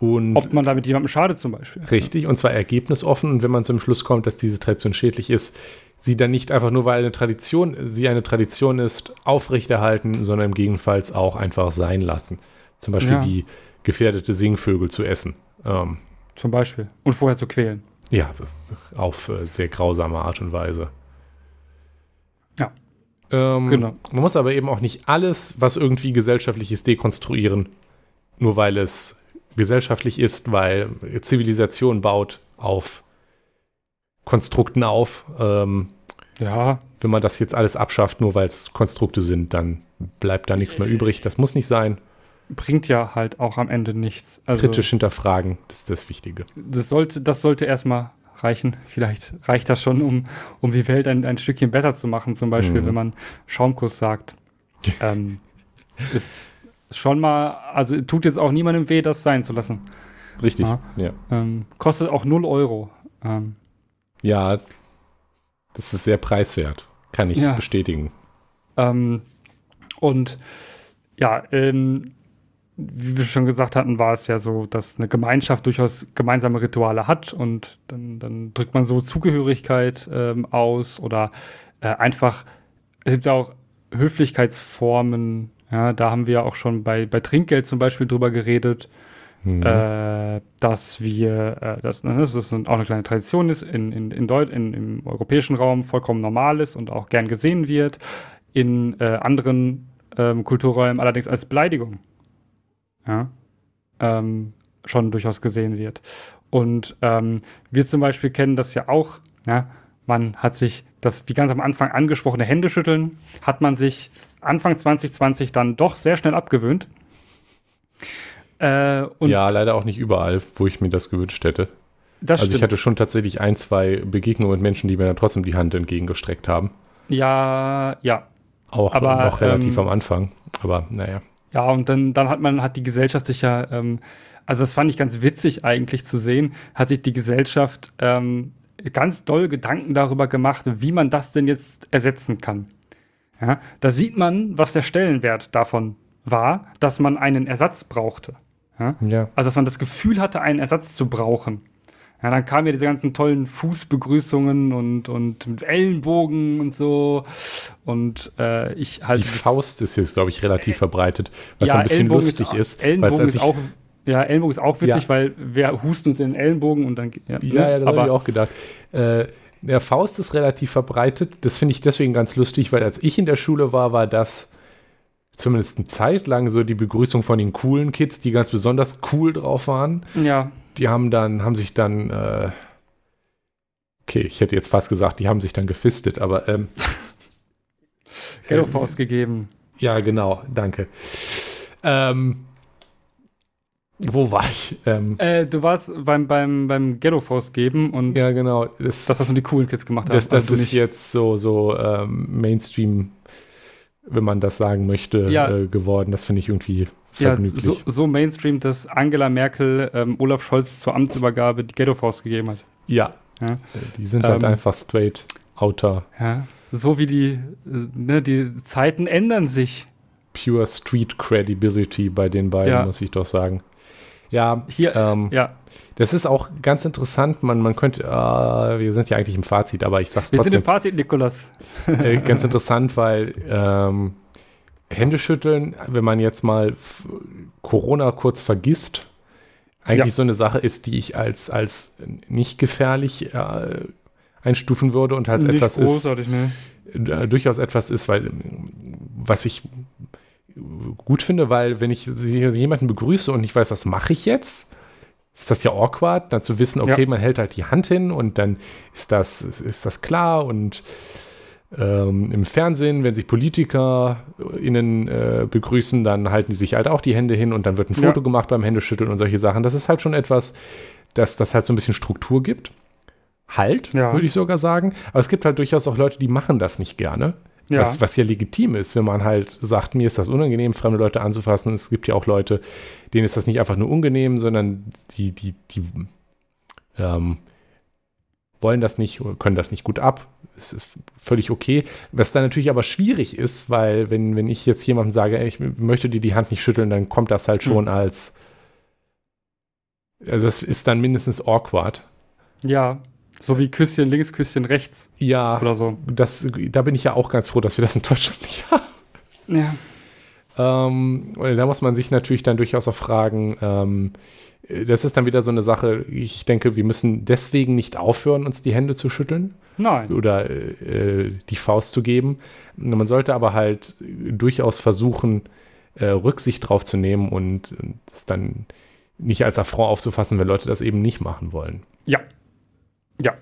Und Ob man damit jemandem schadet zum Beispiel. richtig, und zwar ergebnisoffen. Und wenn man zum Schluss kommt, dass diese Tradition schädlich ist, sie dann nicht einfach nur, weil eine Tradition, sie eine Tradition ist, aufrechterhalten, sondern im Gegenfalls auch einfach sein lassen. Zum Beispiel Ja. wie gefährdete Singvögel zu essen. Ähm, Zum Beispiel. Und vorher zu quälen. ja, auf äh, sehr grausame Art und Weise. Ja. Ähm, Genau. Man muss aber eben auch nicht alles, was irgendwie gesellschaftlich ist, dekonstruieren, nur weil es gesellschaftlich ist, weil Zivilisation baut auf Konstrukten auf. Ähm, Ja. wenn man das jetzt alles abschafft, nur weil es Konstrukte sind, dann bleibt da nichts mehr übrig. Das muss nicht sein. Bringt ja halt auch am Ende nichts. Also, Kritisch hinterfragen, das ist das Wichtige. Das sollte, das sollte erstmal reichen. Vielleicht reicht das schon, um, um die Welt ein, ein Stückchen besser zu machen. Zum Beispiel, Mhm. wenn man Schaumkuss sagt. *laughs* ähm, ist schon mal, also tut jetzt auch niemandem weh, das sein zu lassen. Richtig, Ja. ja. Ähm, kostet auch 0 Euro. Ähm, Ja, das ist sehr preiswert. Kann ich Ja. bestätigen. Ähm, und ja, ähm, wie wir schon gesagt hatten, war es ja so, dass eine Gemeinschaft durchaus gemeinsame Rituale hat und dann, dann drückt man so Zugehörigkeit ähm, aus oder äh, einfach, es gibt ja auch Höflichkeitsformen, ja, da haben wir auch schon bei, bei Trinkgeld zum Beispiel drüber geredet, Mhm. äh, dass wir, äh, dass, ne, dass das auch eine kleine Tradition ist, in, in, in, Deut in im europäischen Raum vollkommen normal ist und auch gern gesehen wird, in äh, anderen ähm, Kulturräumen allerdings als Beleidigung ja, ähm, schon durchaus gesehen wird. Und ähm, wir zum Beispiel kennen das ja auch, ja, man hat sich das, wie ganz am Anfang angesprochene Händeschütteln, hat man sich Anfang 2020 dann doch sehr schnell abgewöhnt. Äh, ja, leider auch nicht überall, wo ich mir das gewünscht hätte. Das also stimmt. ich hatte schon tatsächlich ein, zwei Begegnungen mit Menschen, die mir dann trotzdem die Hand entgegengestreckt haben. Ja, ja. Auch aber, noch relativ ähm, am Anfang. Aber naja. Ja, und dann, dann hat man, hat die Gesellschaft sich ja, ähm, also das fand ich ganz witzig eigentlich zu sehen, hat sich die Gesellschaft ähm, ganz doll Gedanken darüber gemacht, wie man das denn jetzt ersetzen kann. Ja, da sieht man, was der Stellenwert davon war, dass man einen Ersatz brauchte. Ja? ja? Also, dass man das Gefühl hatte, einen Ersatz zu brauchen. Ja, dann kamen ja diese ganzen tollen Fußbegrüßungen und, und mit Ellenbogen und so. Und äh, ich halt. Die Faust ist jetzt, glaube ich, relativ äh, verbreitet, was ja, ein bisschen Ellenbogen lustig ist. Ellenbogen ist auch. Ja, Ellenbogen ist auch witzig, ja. weil wir husten uns in den Ellenbogen und dann. Ja, ja, ne? ja das habe ich auch gedacht. Äh, der Faust ist relativ verbreitet. Das finde ich deswegen ganz lustig, weil als ich in der Schule war, war das zumindest eine Zeit lang so die Begrüßung von den coolen Kids, die ganz besonders cool drauf waren. Ja. Die haben dann, haben sich dann, äh, okay, ich hätte jetzt fast gesagt, die haben sich dann gefistet, aber ähm, *laughs* Ghetto-Faust ähm, gegeben. Ja, genau, danke. Ähm, wo war ich? Ähm, äh, du warst beim, beim, beim Ghetto Faust geben und ja, genau. Das, das was nur die coolen Kids gemacht haben. Das, das also ist jetzt so, so ähm, Mainstream, wenn man das sagen möchte, ja. äh, geworden. Das finde ich irgendwie. Ja, so, so, Mainstream, dass Angela Merkel ähm, Olaf Scholz zur Amtsübergabe die Ghetto Faust gegeben hat. Ja. ja. Äh, die sind halt ähm, einfach straight Outer. Ja. So wie die, äh, ne, die Zeiten ändern sich. Pure Street Credibility bei den beiden, ja. muss ich doch sagen. Ja, hier, ähm, ja. Das ist auch ganz interessant. Man, man könnte, äh, wir sind ja eigentlich im Fazit, aber ich sag's trotzdem. Wir sind im Fazit, Nikolas. äh, ganz *laughs* interessant, weil ähm, Händeschütteln, wenn man jetzt mal Corona kurz vergisst, eigentlich ja. so eine Sache ist, die ich als, als nicht gefährlich äh, einstufen würde und als nicht etwas ist. Ne? Äh, durchaus etwas ist, weil was ich gut finde, weil wenn ich jemanden begrüße und ich weiß, was mache ich jetzt, ist das ja awkward, dann zu wissen, okay, ja. man hält halt die Hand hin und dann ist das, ist das klar und ähm, im Fernsehen, wenn sich PolitikerInnen äh, begrüßen, dann halten die sich halt auch die Hände hin und dann wird ein Foto ja. gemacht beim Händeschütteln und solche Sachen. Das ist halt schon etwas, dass das halt so ein bisschen Struktur gibt. Halt, ja. würde ich sogar sagen. Aber es gibt halt durchaus auch Leute, die machen das nicht gerne. Ja. Was, was ja legitim ist, wenn man halt sagt, mir ist das unangenehm, fremde Leute anzufassen. Es gibt ja auch Leute, denen ist das nicht einfach nur unangenehm, sondern die, die, die ähm, wollen das nicht, können das nicht gut ab. Es ist völlig okay. Was dann natürlich aber schwierig ist, weil wenn, wenn ich jetzt jemandem sage, ey, ich möchte dir die Hand nicht schütteln, dann kommt das halt schon hm. als, also es ist dann mindestens awkward. Ja. So wie Küsschen links, Küsschen rechts. Ja. Oder so. Das, da bin ich ja auch ganz froh, dass wir das in Deutschland nicht *laughs* haben. Ja. Ähm, da muss man sich natürlich dann durchaus auch fragen, ähm, das ist dann wieder so eine Sache, ich denke, wir müssen deswegen nicht aufhören, uns die Hände zu schütteln. Nein. Oder äh, die Faust zu geben. Man sollte aber halt durchaus versuchen, äh, Rücksicht drauf zu nehmen und es dann nicht als Affront aufzufassen, wenn Leute das eben nicht machen wollen. Ja, ja.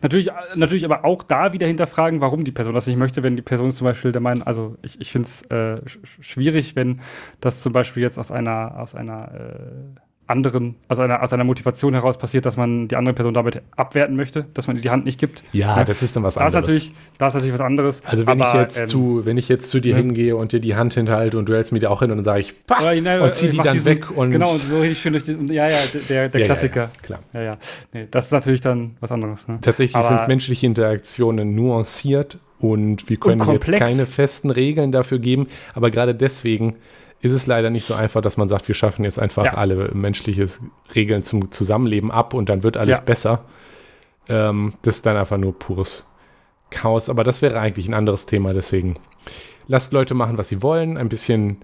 Natürlich, natürlich aber auch da wieder hinterfragen, warum die Person das nicht möchte, wenn die Person zum Beispiel der Meinung, also ich, ich finde es äh, schwierig, wenn das zum Beispiel jetzt aus einer, aus einer äh, anderen, also einer, aus einer Motivation heraus passiert, dass man die andere Person damit abwerten möchte, dass man ihr die Hand nicht gibt. Ja, ja. das ist dann was anderes. Das ist natürlich, das ist natürlich was anderes. Also wenn aber, ich jetzt ähm, zu, wenn ich jetzt zu dir ja. hingehe und dir die Hand hinhalte und du hältst mir die auch hin und dann sage ich, Pah, nein, und zieh die dann diesen, weg und genau und so richtig schön durch die, ja ja der, der ja, Klassiker. Klar. Ja ja, nee, das ist natürlich dann was anderes. Ne? Tatsächlich aber, sind menschliche Interaktionen nuanciert und wir können und jetzt keine festen Regeln dafür geben, aber gerade deswegen ist es leider nicht so einfach, dass man sagt, wir schaffen jetzt einfach ja. alle menschliche Regeln zum Zusammenleben ab und dann wird alles ja. besser. Ähm, das ist dann einfach nur pures Chaos. Aber das wäre eigentlich ein anderes Thema. Deswegen lasst Leute machen, was sie wollen. Ein bisschen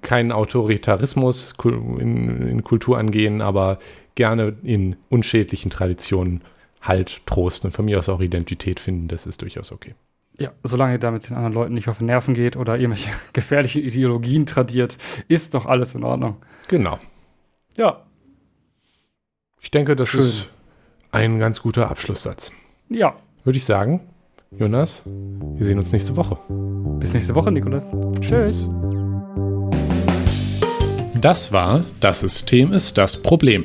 keinen Autoritarismus in, in Kultur angehen, aber gerne in unschädlichen Traditionen Halt, Trost und von mir aus auch Identität finden. Das ist durchaus okay. Ja, solange damit den anderen Leuten nicht auf den Nerven geht oder irgendwelche *laughs* gefährlichen Ideologien tradiert, ist doch alles in Ordnung. Genau. Ja. Ich denke, das Schön. ist ein ganz guter Abschlusssatz. Ja. Würde ich sagen, Jonas, wir sehen uns nächste Woche. Bis nächste Woche, Nikolas. Tschüss. Das war Das System ist das Problem.